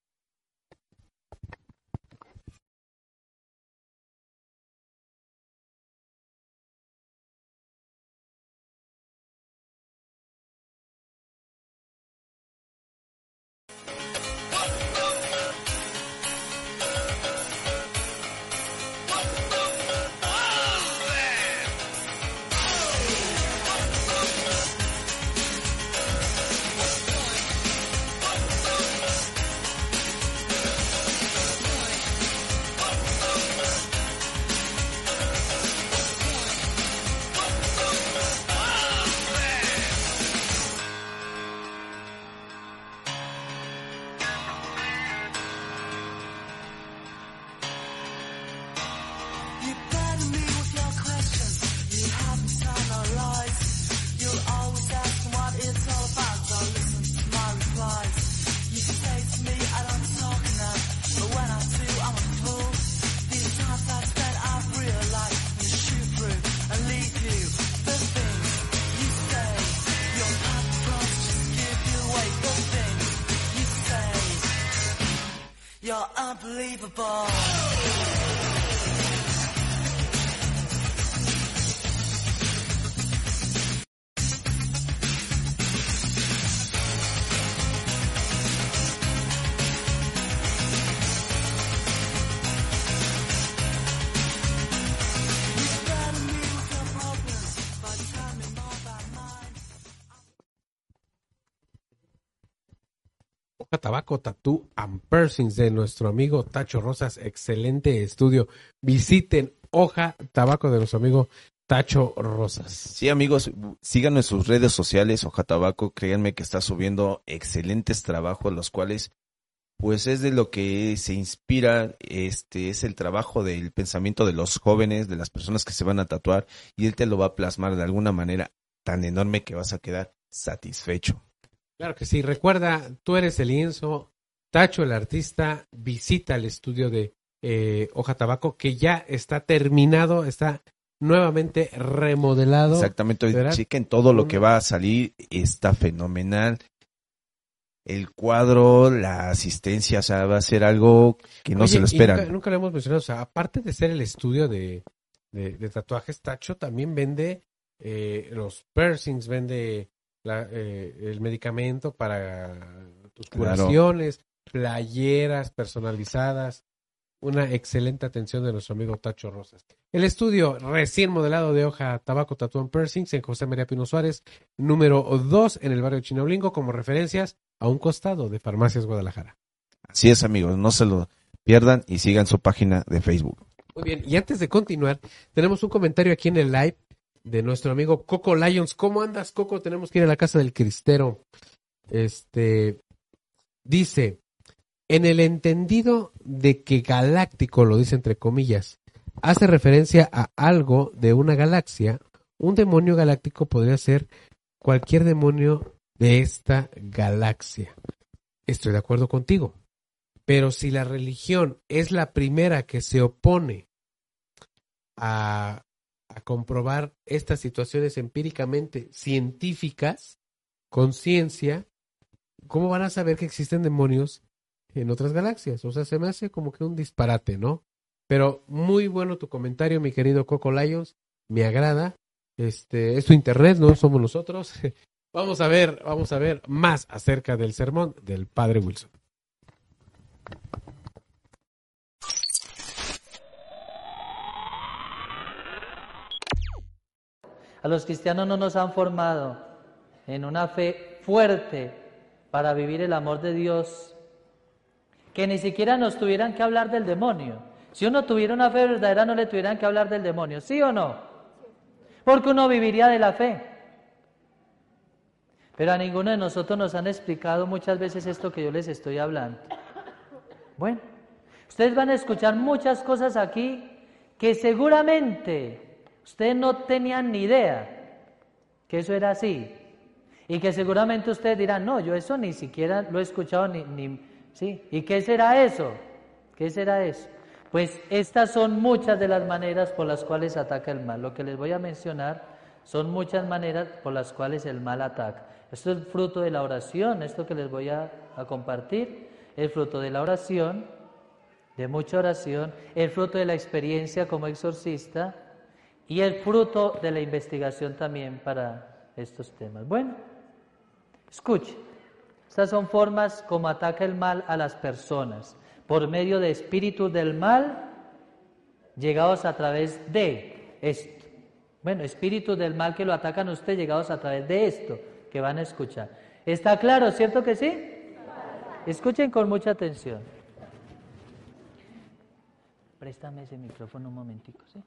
Tabaco, Tattoo and Piercings de nuestro amigo Tacho Rosas. Excelente estudio. Visiten Hoja Tabaco de nuestro amigo Tacho Rosas. Sí, amigos, síganos en sus redes sociales, Hoja Tabaco, créanme que está subiendo excelentes trabajos, los cuales, pues es de lo que se inspira, este, es el trabajo del pensamiento de los jóvenes, de las personas que se van a tatuar, y él te lo va a plasmar de alguna manera tan enorme que vas a quedar satisfecho. Claro que sí. Recuerda, tú eres el lienzo, Tacho el artista, visita el estudio de eh, Hoja Tabaco que ya está terminado, está nuevamente remodelado. Exactamente, ¿verdad? chequen todo lo que va a salir, está fenomenal. El cuadro, la asistencia, o sea, va a ser algo que no Oye, se lo esperan. Nunca, nunca lo hemos mencionado. O sea, aparte de ser el estudio de, de- de tatuajes, Tacho también vende eh, los piercings, vende la- eh, el medicamento para tus Claro. curaciones, playeras personalizadas. Una excelente atención de nuestro amigo Tacho Rosas. El estudio recién modelado de hoja tabaco and Piercings en José María Pino Suárez, número 2 en el barrio Chinaulingo, como referencias a un costado de Farmacias Guadalajara. Así es, amigos, no se lo pierdan y sigan su página de Facebook. Muy bien, y antes de continuar, tenemos un comentario aquí en el live de nuestro amigo Coco Lions. ¿Cómo andas, Coco? Tenemos que ir a la casa del Cristero. Este dice, en el entendido de que galáctico, lo dice entre comillas, hace referencia a algo de una galaxia, un demonio galáctico podría ser cualquier demonio de esta galaxia. Estoy de acuerdo contigo. Pero si la religión es la primera que se opone a, comprobar estas situaciones empíricamente científicas, con ciencia, ¿cómo van a saber que existen demonios en otras galaxias? O sea, se me hace como que un disparate, ¿no? Pero muy bueno tu comentario, mi querido Coco Lions. Me agrada. Este, es tu internet, no somos nosotros. Vamos a ver, vamos a ver más acerca del sermón del padre Wilson. Los cristianos no nos han formado en una fe fuerte para vivir el amor de Dios, que ni siquiera nos tuvieran que hablar del demonio. Si uno tuviera una fe verdadera, no le tuvieran que hablar del demonio, ¿sí o no? porque uno viviría de la fe. Pero a ninguno de nosotros nos han explicado muchas veces esto que yo les estoy hablando. Bueno, ustedes van a escuchar muchas cosas aquí que seguramente ustedes no tenían ni idea que eso era así. Y que seguramente ustedes dirán, no, yo eso ni siquiera lo he escuchado ni, ¿sí? ¿Y qué será eso? ¿Qué será eso? Pues estas son muchas de las maneras por las cuales ataca el mal. Lo que les voy a mencionar son muchas maneras por las cuales el mal ataca. Esto es fruto de la oración, esto que les voy a, a compartir, es fruto de la oración, de mucha oración, el fruto de la experiencia como exorcista y el fruto de la investigación también para estos temas. Bueno, escuchen, estas son formas como ataca el mal a las personas, por medio de espíritus del mal llegados a través de esto. Bueno, espíritus del mal que lo atacan a usted llegados a través de esto que van a escuchar. ¿Está claro, cierto que sí? Escuchen con mucha atención. Préstame ese micrófono un momentico, ¿sí?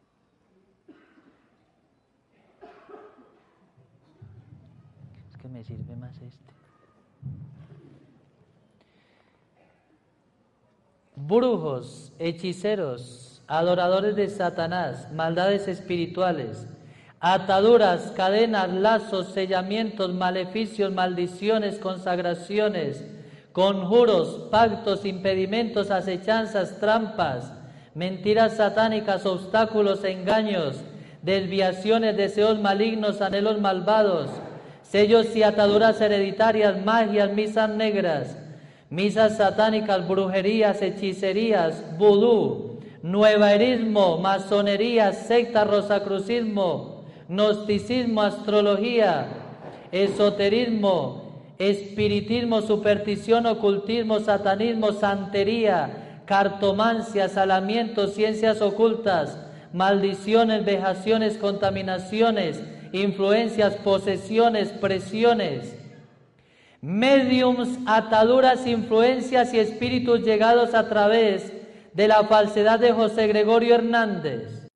Que me sirve más este. Brujos, hechiceros, adoradores de Satanás, maldades espirituales, ataduras, cadenas, lazos, sellamientos, maleficios, maldiciones, consagraciones, conjuros, pactos, impedimentos, acechanzas, trampas, mentiras satánicas, obstáculos, engaños, desviaciones, deseos malignos, anhelos malvados, sellos y ataduras hereditarias, magias, misas negras, misas satánicas, brujerías, hechicerías, vudú, nuevaerismo, masonería, secta, rosacrucismo, gnosticismo, astrología, esoterismo, espiritismo, superstición, ocultismo, satanismo, santería, cartomancia, salamientos, ciencias ocultas, maldiciones, vejaciones, contaminaciones, influencias, posesiones, presiones, mediums, ataduras, influencias y espíritus llegados a través de la falsedad de José Gregorio Hernández,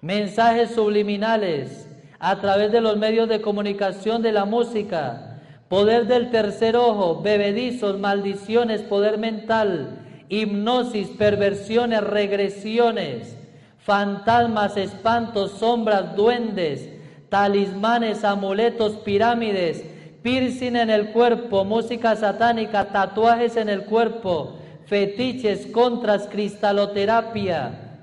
mensajes subliminales a través de los medios de comunicación de la música, poder del tercer ojo, bebedizos, maldiciones, poder mental, hipnosis, perversiones, regresiones, fantasmas, espantos, sombras, duendes, talismanes, amuletos, pirámides, piercing en el cuerpo, música satánica, tatuajes en el cuerpo, fetiches, contras, cristaloterapia,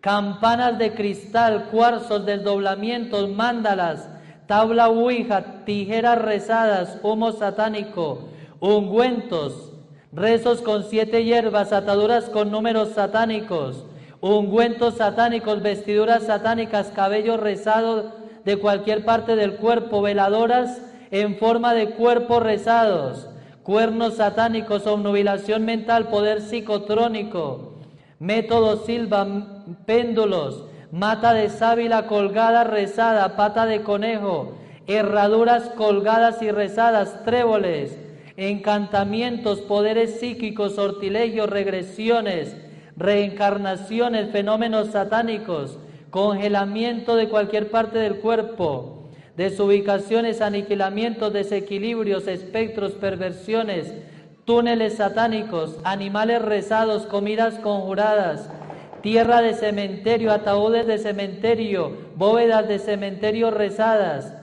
campanas de cristal, cuarzos, desdoblamientos, mándalas, tabla ouija, tijeras rezadas, humo satánico, ungüentos, rezos con siete hierbas, ataduras con números satánicos, ungüentos satánicos, vestiduras satánicas, cabello rezado de cualquier parte del cuerpo, veladoras en forma de cuerpos rezados, cuernos satánicos, obnubilación mental, poder psicotrónico, método silva, péndulos, mata de sábila colgada, rezada, pata de conejo, herraduras colgadas y rezadas, tréboles, encantamientos, poderes psíquicos, sortilegios, regresiones, reencarnaciones, fenómenos satánicos, congelamiento de cualquier parte del cuerpo, desubicaciones, aniquilamientos, desequilibrios, espectros, perversiones, túneles satánicos, animales rezados, comidas conjuradas, tierra de cementerio, ataúdes de cementerio, bóvedas de cementerio rezadas,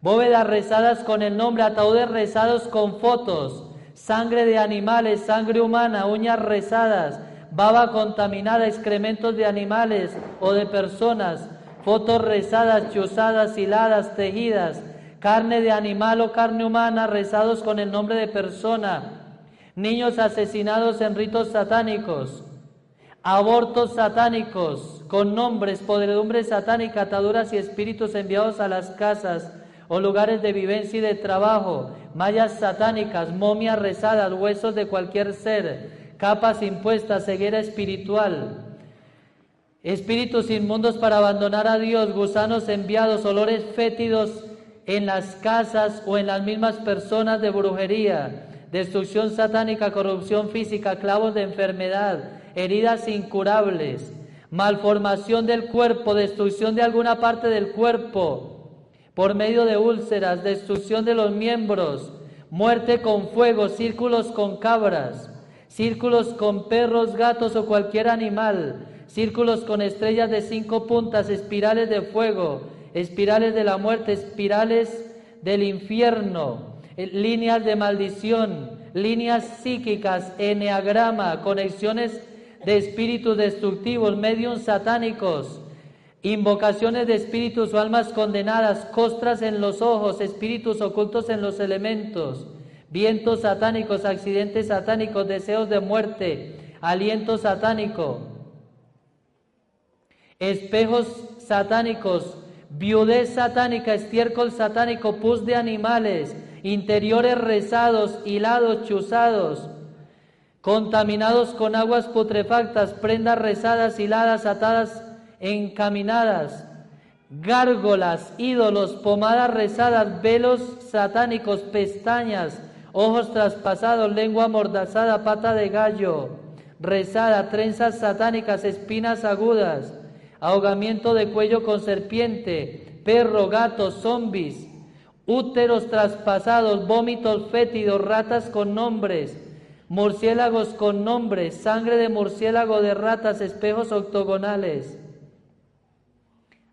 bóvedas rezadas con el nombre, ataúdes rezados con fotos, sangre de animales, sangre humana, uñas rezadas, baba contaminada, excrementos de animales o de personas, fotos rezadas, chuzadas, hiladas, tejidas, carne de animal o carne humana rezados con el nombre de persona, niños asesinados en ritos satánicos, abortos satánicos con nombres, podredumbre satánica, ataduras y espíritus enviados a las casas o lugares de vivencia y de trabajo, mallas satánicas, momias rezadas, huesos de cualquier ser, capas impuestas, ceguera espiritual, espíritus inmundos para abandonar a Dios, gusanos enviados, olores fétidos en las casas o en las mismas personas de brujería, destrucción satánica, corrupción física, clavos de enfermedad, heridas incurables, malformación del cuerpo, destrucción de alguna parte del cuerpo por medio de úlceras, destrucción de los miembros, muerte con fuego, círculos con cabras, círculos con perros, gatos o cualquier animal, círculos con estrellas de cinco puntas, espirales de fuego, espirales de la muerte, espirales del infierno, eh, líneas de maldición, líneas psíquicas, eneagrama, conexiones de espíritus destructivos, medios satánicos, invocaciones de espíritus o almas condenadas, costras en los ojos, espíritus ocultos en los elementos, vientos satánicos, accidentes satánicos, deseos de muerte, aliento satánico, espejos satánicos, viudez satánica, estiércol satánico, pus de animales, interiores rezados, hilados, chuzados, contaminados con aguas putrefactas, prendas rezadas, hiladas, atadas, encaminadas, gárgolas, ídolos, pomadas rezadas, velos satánicos, pestañas, ojos traspasados, lengua amordazada, pata de gallo, rezada, trenzas satánicas, espinas agudas, ahogamiento de cuello con serpiente, perro, gato, zombis, úteros traspasados, vómitos fétidos, ratas con nombres, murciélagos con nombres, sangre de murciélago de ratas, espejos octogonales,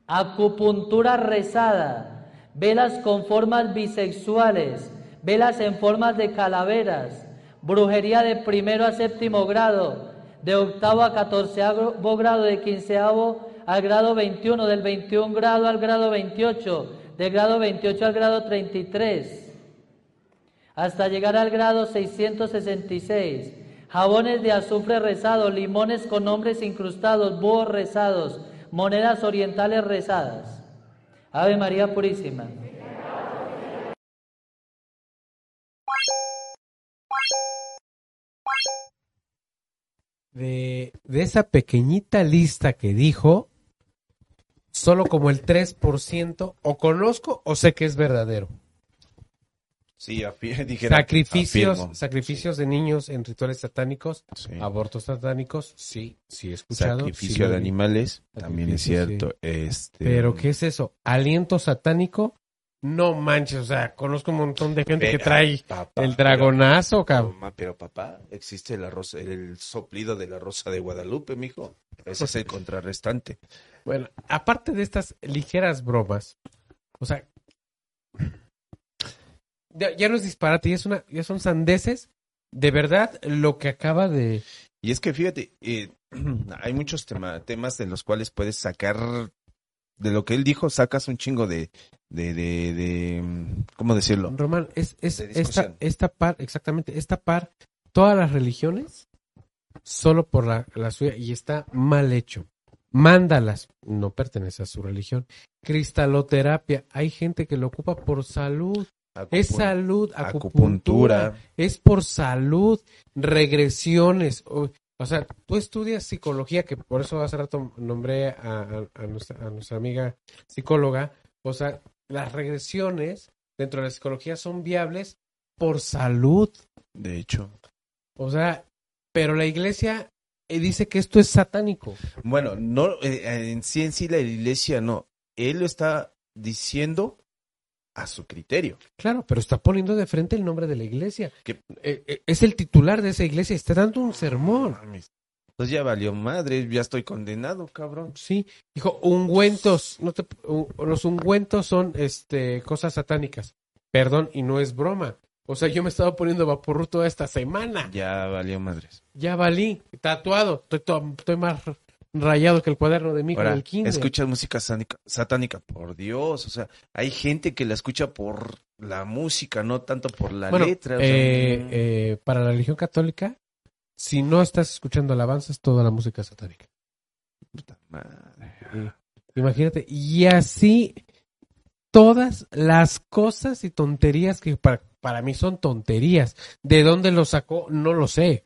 acupuntura rezada, velas con formas bisexuales, velas en formas de calaveras, brujería de primero a séptimo grado, de octavo a catorceavo grado, de quinceavo al grado 21, del 21 grado al grado 28, del grado 28 al grado 33, hasta llegar al grado 666. Jabones de azufre rezado, limones con nombres incrustados, búhos rezados, monedas orientales rezadas. Ave María Purísima. De, de esa pequeñita lista que dijo, solo como el 3% o conozco o sé que es verdadero. Sí, dijera, Sacrificios, afirmo. sacrificios de niños en rituales satánicos, Sí. abortos satánicos, sí, sí he escuchado. Sacrificio de animales, también es cierto. Este, Pero ¿qué es eso? Aliento satánico, no manches, o sea, conozco un montón de gente que trae papá, el dragonazo, Pero, cabrón. pero papá, existe la rosa, el soplido de la rosa de Guadalupe, mijo. Ese es el contrarrestante. Bueno, aparte de estas ligeras bromas, o sea, ya, ya no es disparate, ya, es una, ya son sandeces. De verdad, lo que acaba de... Y es que fíjate, eh, hay muchos tema- temas de los cuales puedes sacar, de lo que él dijo, sacas un chingo de, de, de, de, mm, ¿cómo decirlo? Román, es, es De esta, esta par, exactamente, esta par, todas las religiones, solo por la, la suya, y está mal hecho. Mándalas, no pertenece a su religión. Cristaloterapia, hay gente que lo ocupa por salud. Es salud, acupuntura, es por salud, regresiones. O, sea, tú estudias psicología, que por eso hace rato nombré a, a- a nuestra, a nuestra amiga psicóloga. O sea, las regresiones dentro de la psicología son viables por salud. De hecho. O sea, pero la iglesia eh, dice que esto es satánico. Bueno, no, eh, en sí en sí la iglesia no. Él lo está diciendo a su criterio. Claro, pero está poniendo de frente el nombre de la iglesia. Que- Eh, eh, es el titular de esa iglesia, está dando un sermón. Mames. Entonces ya valió madre, ya estoy condenado, cabrón. Sí, dijo ungüentos, no te- los ungüentos son este cosas satánicas. Perdón, y no es broma. O sea, yo me estaba poniendo vaporru toda esta semana. Ya valió madres. Ya valí, tatuado, estoy, to- estoy más rayado que el cuaderno de mi hijo Ahora, del kinder. escuchas música sánica- satánica, por Dios, o sea, hay gente que la escucha por la música, no tanto por la bueno, letra. o sea, eh, mm, eh, para la religión católica, si no estás escuchando alabanzas, toda la música es satánica. puta madre. Imagínate, y así todas las cosas y tonterías que para, para mí son tonterías. ¿De dónde lo sacó? No lo sé.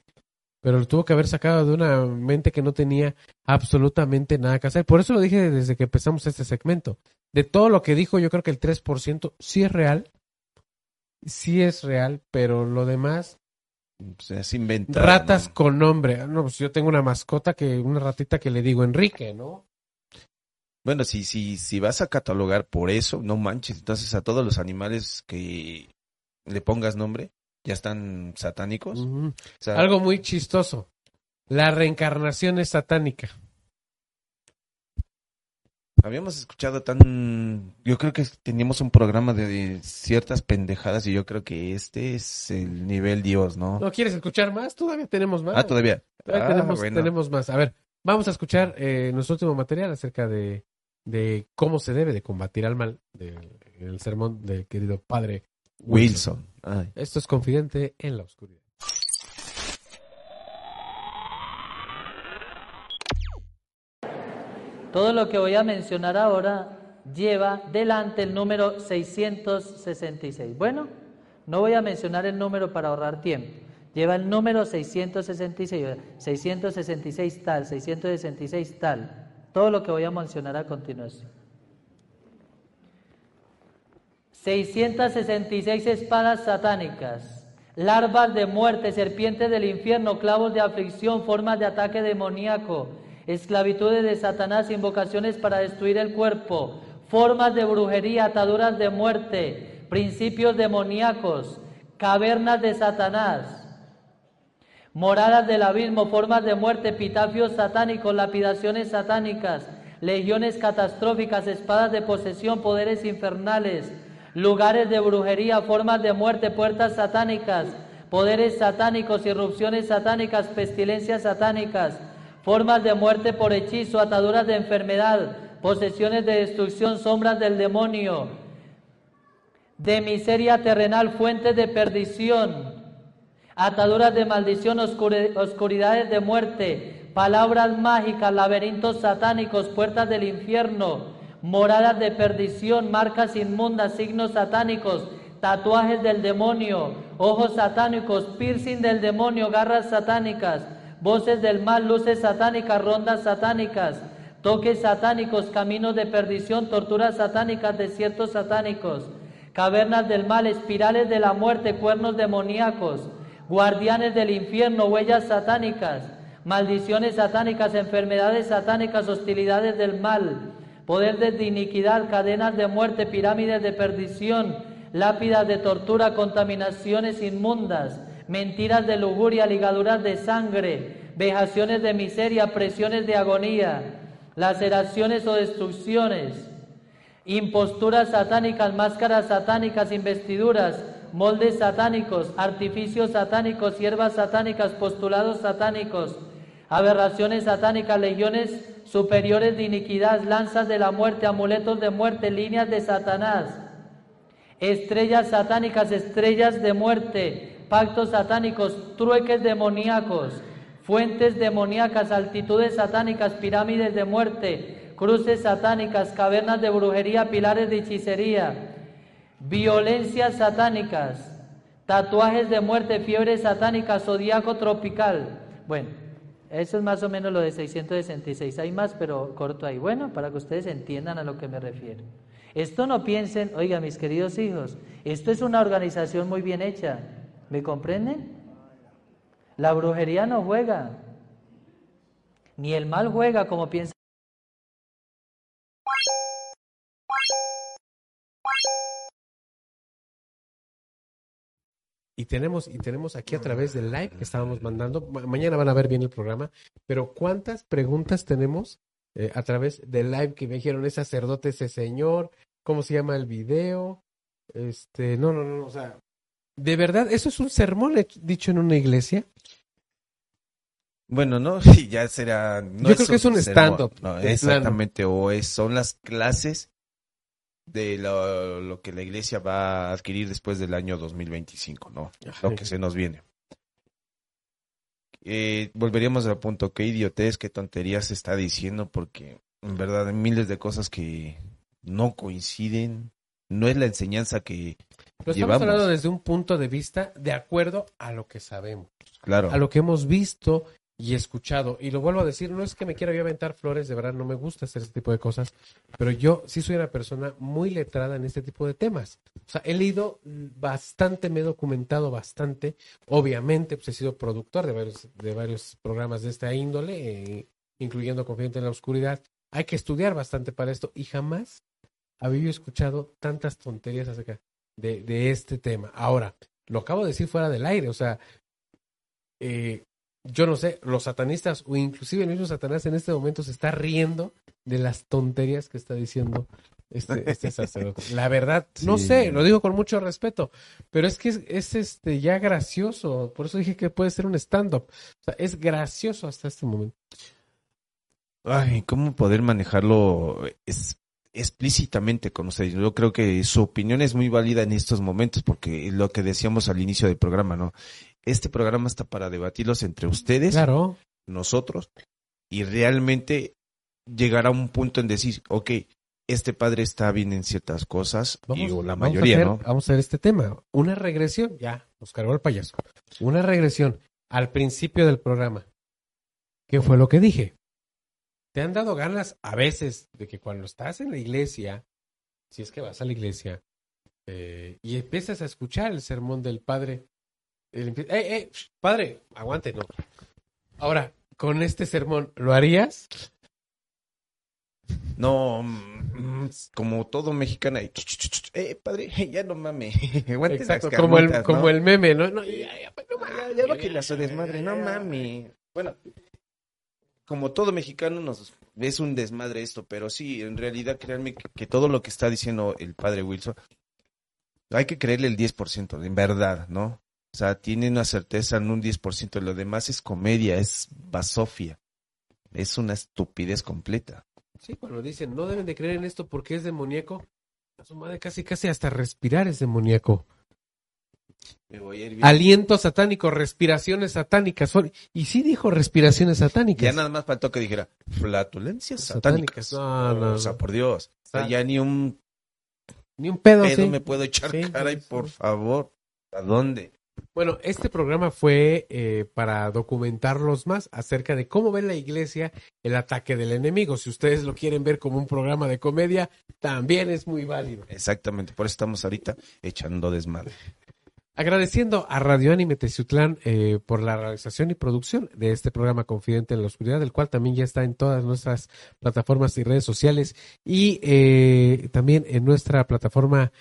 Pero lo tuvo que haber sacado de una mente que no tenía absolutamente nada que hacer. Por eso lo dije desde que empezamos este segmento. De todo lo que dijo, yo creo que el 3% sí es real. Sí es real, pero lo demás Pues, es inventado, Ratas ¿no? con nombre. No, pues yo tengo una mascota que, una ratita que le digo Enrique, ¿no? Bueno, si, si, si vas a catalogar por eso, no manches. Entonces a todos los animales que le pongas nombre ya están satánicos. Ujú. O sea, Algo muy chistoso. La reencarnación es satánica. habíamos escuchado tan... Yo creo que teníamos un programa de ciertas pendejadas y yo creo que este es el nivel Dios, ¿no? ¿No quieres escuchar más? Todavía tenemos más. Ah, todavía. Todavía Ah, tenemos, bueno. tenemos más. A ver, vamos a escuchar eh, nuestro último material acerca de, de cómo se debe de combatir al mal, de- el sermón del querido padre Wilson. Ay. Esto es confidente en la oscuridad. Todo lo que voy a mencionar ahora lleva delante el número 666. Bueno, no voy a mencionar el número para ahorrar tiempo. Lleva el número 666, 666 tal, 666 tal. Todo lo que voy a mencionar a continuación. 666 espadas satánicas, larvas de muerte, serpientes del infierno, clavos de aflicción, formas de ataque demoníaco, esclavitudes de Satanás, invocaciones para destruir el cuerpo, formas de brujería, ataduras de muerte, principios demoníacos, cavernas de Satanás, moradas del abismo, formas de muerte, epitafios satánicos, lapidaciones satánicas, legiones catastróficas, espadas de posesión, poderes infernales, lugares de brujería, formas de muerte, puertas satánicas, poderes satánicos, irrupciones satánicas, pestilencias satánicas, formas de muerte por hechizo, ataduras de enfermedad, posesiones de destrucción, sombras del demonio, de miseria terrenal, fuentes de perdición, ataduras de maldición, oscuridades de muerte, palabras mágicas, laberintos satánicos, puertas del infierno, moradas de perdición, marcas inmundas, signos satánicos, tatuajes del demonio, ojos satánicos, piercing del demonio, garras satánicas, voces del mal, luces satánicas, rondas satánicas, toques satánicos, caminos de perdición, torturas satánicas, desiertos satánicos, cavernas del mal, espirales de la muerte, cuernos demoníacos, guardianes del infierno, huellas satánicas, maldiciones satánicas, enfermedades satánicas, hostilidades del mal, poder de iniquidad, cadenas de muerte, pirámides de perdición, lápidas de tortura, contaminaciones inmundas, mentiras de lujuria, ligaduras de sangre, vejaciones de miseria, presiones de agonía, laceraciones o destrucciones, imposturas satánicas, máscaras satánicas, investiduras, moldes satánicos, artificios satánicos, siervas satánicas, postulados satánicos, aberraciones satánicas, legiones superiores de iniquidad, lanzas de la muerte, amuletos de muerte, líneas de Satanás, estrellas satánicas, estrellas de muerte, pactos satánicos, trueques demoníacos, fuentes demoníacas, altitudes satánicas, pirámides de muerte, cruces satánicas, cavernas de brujería, pilares de hechicería, violencias satánicas, tatuajes de muerte, fiebre satánica, zodiaco tropical. Bueno, eso es más o menos lo de 666. Hay más, pero corto ahí. Bueno, para que ustedes entiendan a lo que me refiero. Esto no piensen, oiga, mis queridos hijos, esto es una organización muy bien hecha. ¿Me comprenden? La brujería no juega, ni el mal juega como piensa. Y tenemos, y tenemos aquí a través del live que estábamos mandando, ma- mañana van a ver bien el programa, pero ¿cuántas preguntas tenemos eh, a través del live que me dijeron, es sacerdote ese señor? ¿Cómo se llama el video? Este, no, no, no, o sea, ¿de verdad eso es un sermón dicho en una iglesia? Bueno, no, sí, ya será. no Yo creo que es un stand-up, No, de plano. exactamente, o es, son las clases de lo, lo que la iglesia va a adquirir después del año 2025, ¿no? Lo que se nos viene. Eh, volveríamos al punto, qué idiotez, qué tonterías se está diciendo, porque en verdad hay miles de cosas que no coinciden, no es la enseñanza que Lo estamos hablando desde un punto de vista de acuerdo a lo que sabemos, Claro. a lo que hemos visto y escuchado, y lo vuelvo a decir, no es que me quiera yo aventar flores, de verdad no me gusta hacer este tipo de cosas, pero yo sí soy una persona muy letrada en este tipo de temas. O sea, he leído bastante, me he documentado bastante, obviamente, pues he sido productor de varios, de varios programas de esta índole, eh, incluyendo Confidente en la Oscuridad. Hay que estudiar bastante para esto y jamás había escuchado tantas tonterías acerca de, de este tema. Ahora, lo acabo de decir fuera del aire, o sea, eh, yo no sé, los satanistas o inclusive el mismo Satanás en este momento se está riendo de las tonterías que está diciendo este, este sacerdote. La verdad, no Sí. sé, lo digo con mucho respeto, pero es que es, es, este ya gracioso, por eso dije que puede ser un stand-up. O sea, es gracioso hasta este momento. Ay, ¿cómo poder manejarlo es, explícitamente con ustedes? Yo creo que su opinión es muy válida en estos momentos porque lo que decíamos al inicio del programa, ¿no? Este programa está para debatirlos entre ustedes, Claro, nosotros, y realmente llegar a un punto en decir, ok, este padre está bien en ciertas cosas, vamos, y o la vamos a mayoría, ¿no? Vamos a ver este tema, una regresión, ya, nos cargó el payaso. Una regresión al principio del programa. ¿Qué fue lo que dije? ¿Te han dado ganas a veces de que cuando estás en la iglesia, si es que vas a la iglesia, eh, y empiezas a escuchar el sermón del padre, ¡eh, eh! Padre, aguante, no. Ahora, con este sermón, ¿lo harías? No, mm, como todo mexicano, eh, padre, ya no mames, aguante Exacto, como el, como ¿no? el meme, ¿no? No, ya, ya, pues, no Ya, mames, ya bájale a su desmadre, no mami. Bueno, como todo mexicano nos es un desmadre esto, pero sí, en realidad créanme que, que todo lo que está diciendo el padre Wilson, hay que creerle el 10%, en verdad, ¿no? O sea, tiene una certeza en un 10%, lo demás es comedia, es basofia, es una estupidez completa. Sí, cuando dicen no deben de creer en esto porque es demoníaco, a su madre casi casi hasta respirar es demoníaco. Me voy a ir bien. Aliento satánico, respiraciones satánicas. Y sí dijo respiraciones satánicas. Ya nada más faltó que dijera flatulencias Satánicas. satánicas. No, no, o sea, por Dios. O sea, ya ni un Ni un pedo, pedo sí. me puedo echar Sí, cara y sí, sí. por favor. ¿A dónde? Bueno, este programa fue eh, para documentarlos más acerca de cómo ve la iglesia el ataque del enemigo. Si ustedes lo quieren ver como un programa de comedia, también es muy válido. Exactamente, por eso estamos ahorita echando desmadre. Agradeciendo a Radio Anime Teciutlán eh, por la realización y producción de este programa Confidente en la Oscuridad, el cual también ya está en todas nuestras plataformas y redes sociales y eh, también en nuestra plataforma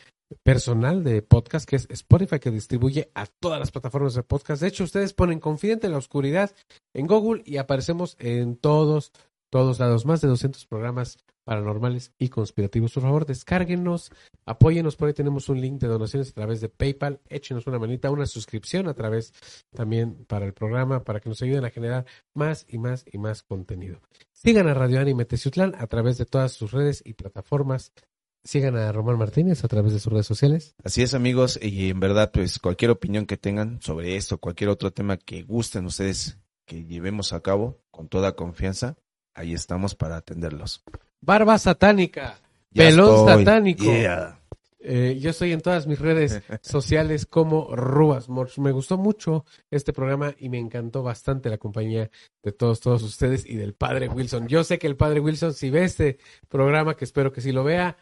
personal de podcast que es Spotify que distribuye a todas las plataformas de podcast. De hecho, ustedes ponen Confidente en la Oscuridad en Google y aparecemos en todos, todos lados, más de 200 programas paranormales y conspirativos. Por favor, descárguenos, apóyenos, por ahí tenemos un link de donaciones a través de PayPal, échenos una manita, una suscripción a través también para el programa, para que nos ayuden a generar más y más y más contenido. Sigan a Radio Anime Teciutlán a través de todas sus redes y plataformas. Sigan a Román Martínez a través de sus redes sociales. Así es, amigos, y en verdad, pues cualquier opinión que tengan sobre esto, cualquier otro tema que gusten ustedes que llevemos a cabo, con toda confianza, ahí estamos para atenderlos. Barba satánica. Ya Pelón estoy. satánico. Yeah. Eh, yo estoy en todas mis redes sociales como Rubas Morch. Me gustó mucho este programa y me encantó bastante la compañía de todos, todos ustedes y del padre Wilson. Yo sé que el padre Wilson, si ve este programa, que espero que sí lo vea,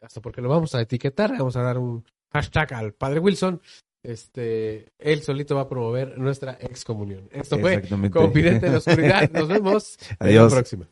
hasta porque lo vamos a etiquetar, vamos a dar un hashtag al padre Wilson. Este, él solito va a promover nuestra excomunión. Esto fue. Confidente en la Oscuridad. Nos vemos en la Adiós. próxima.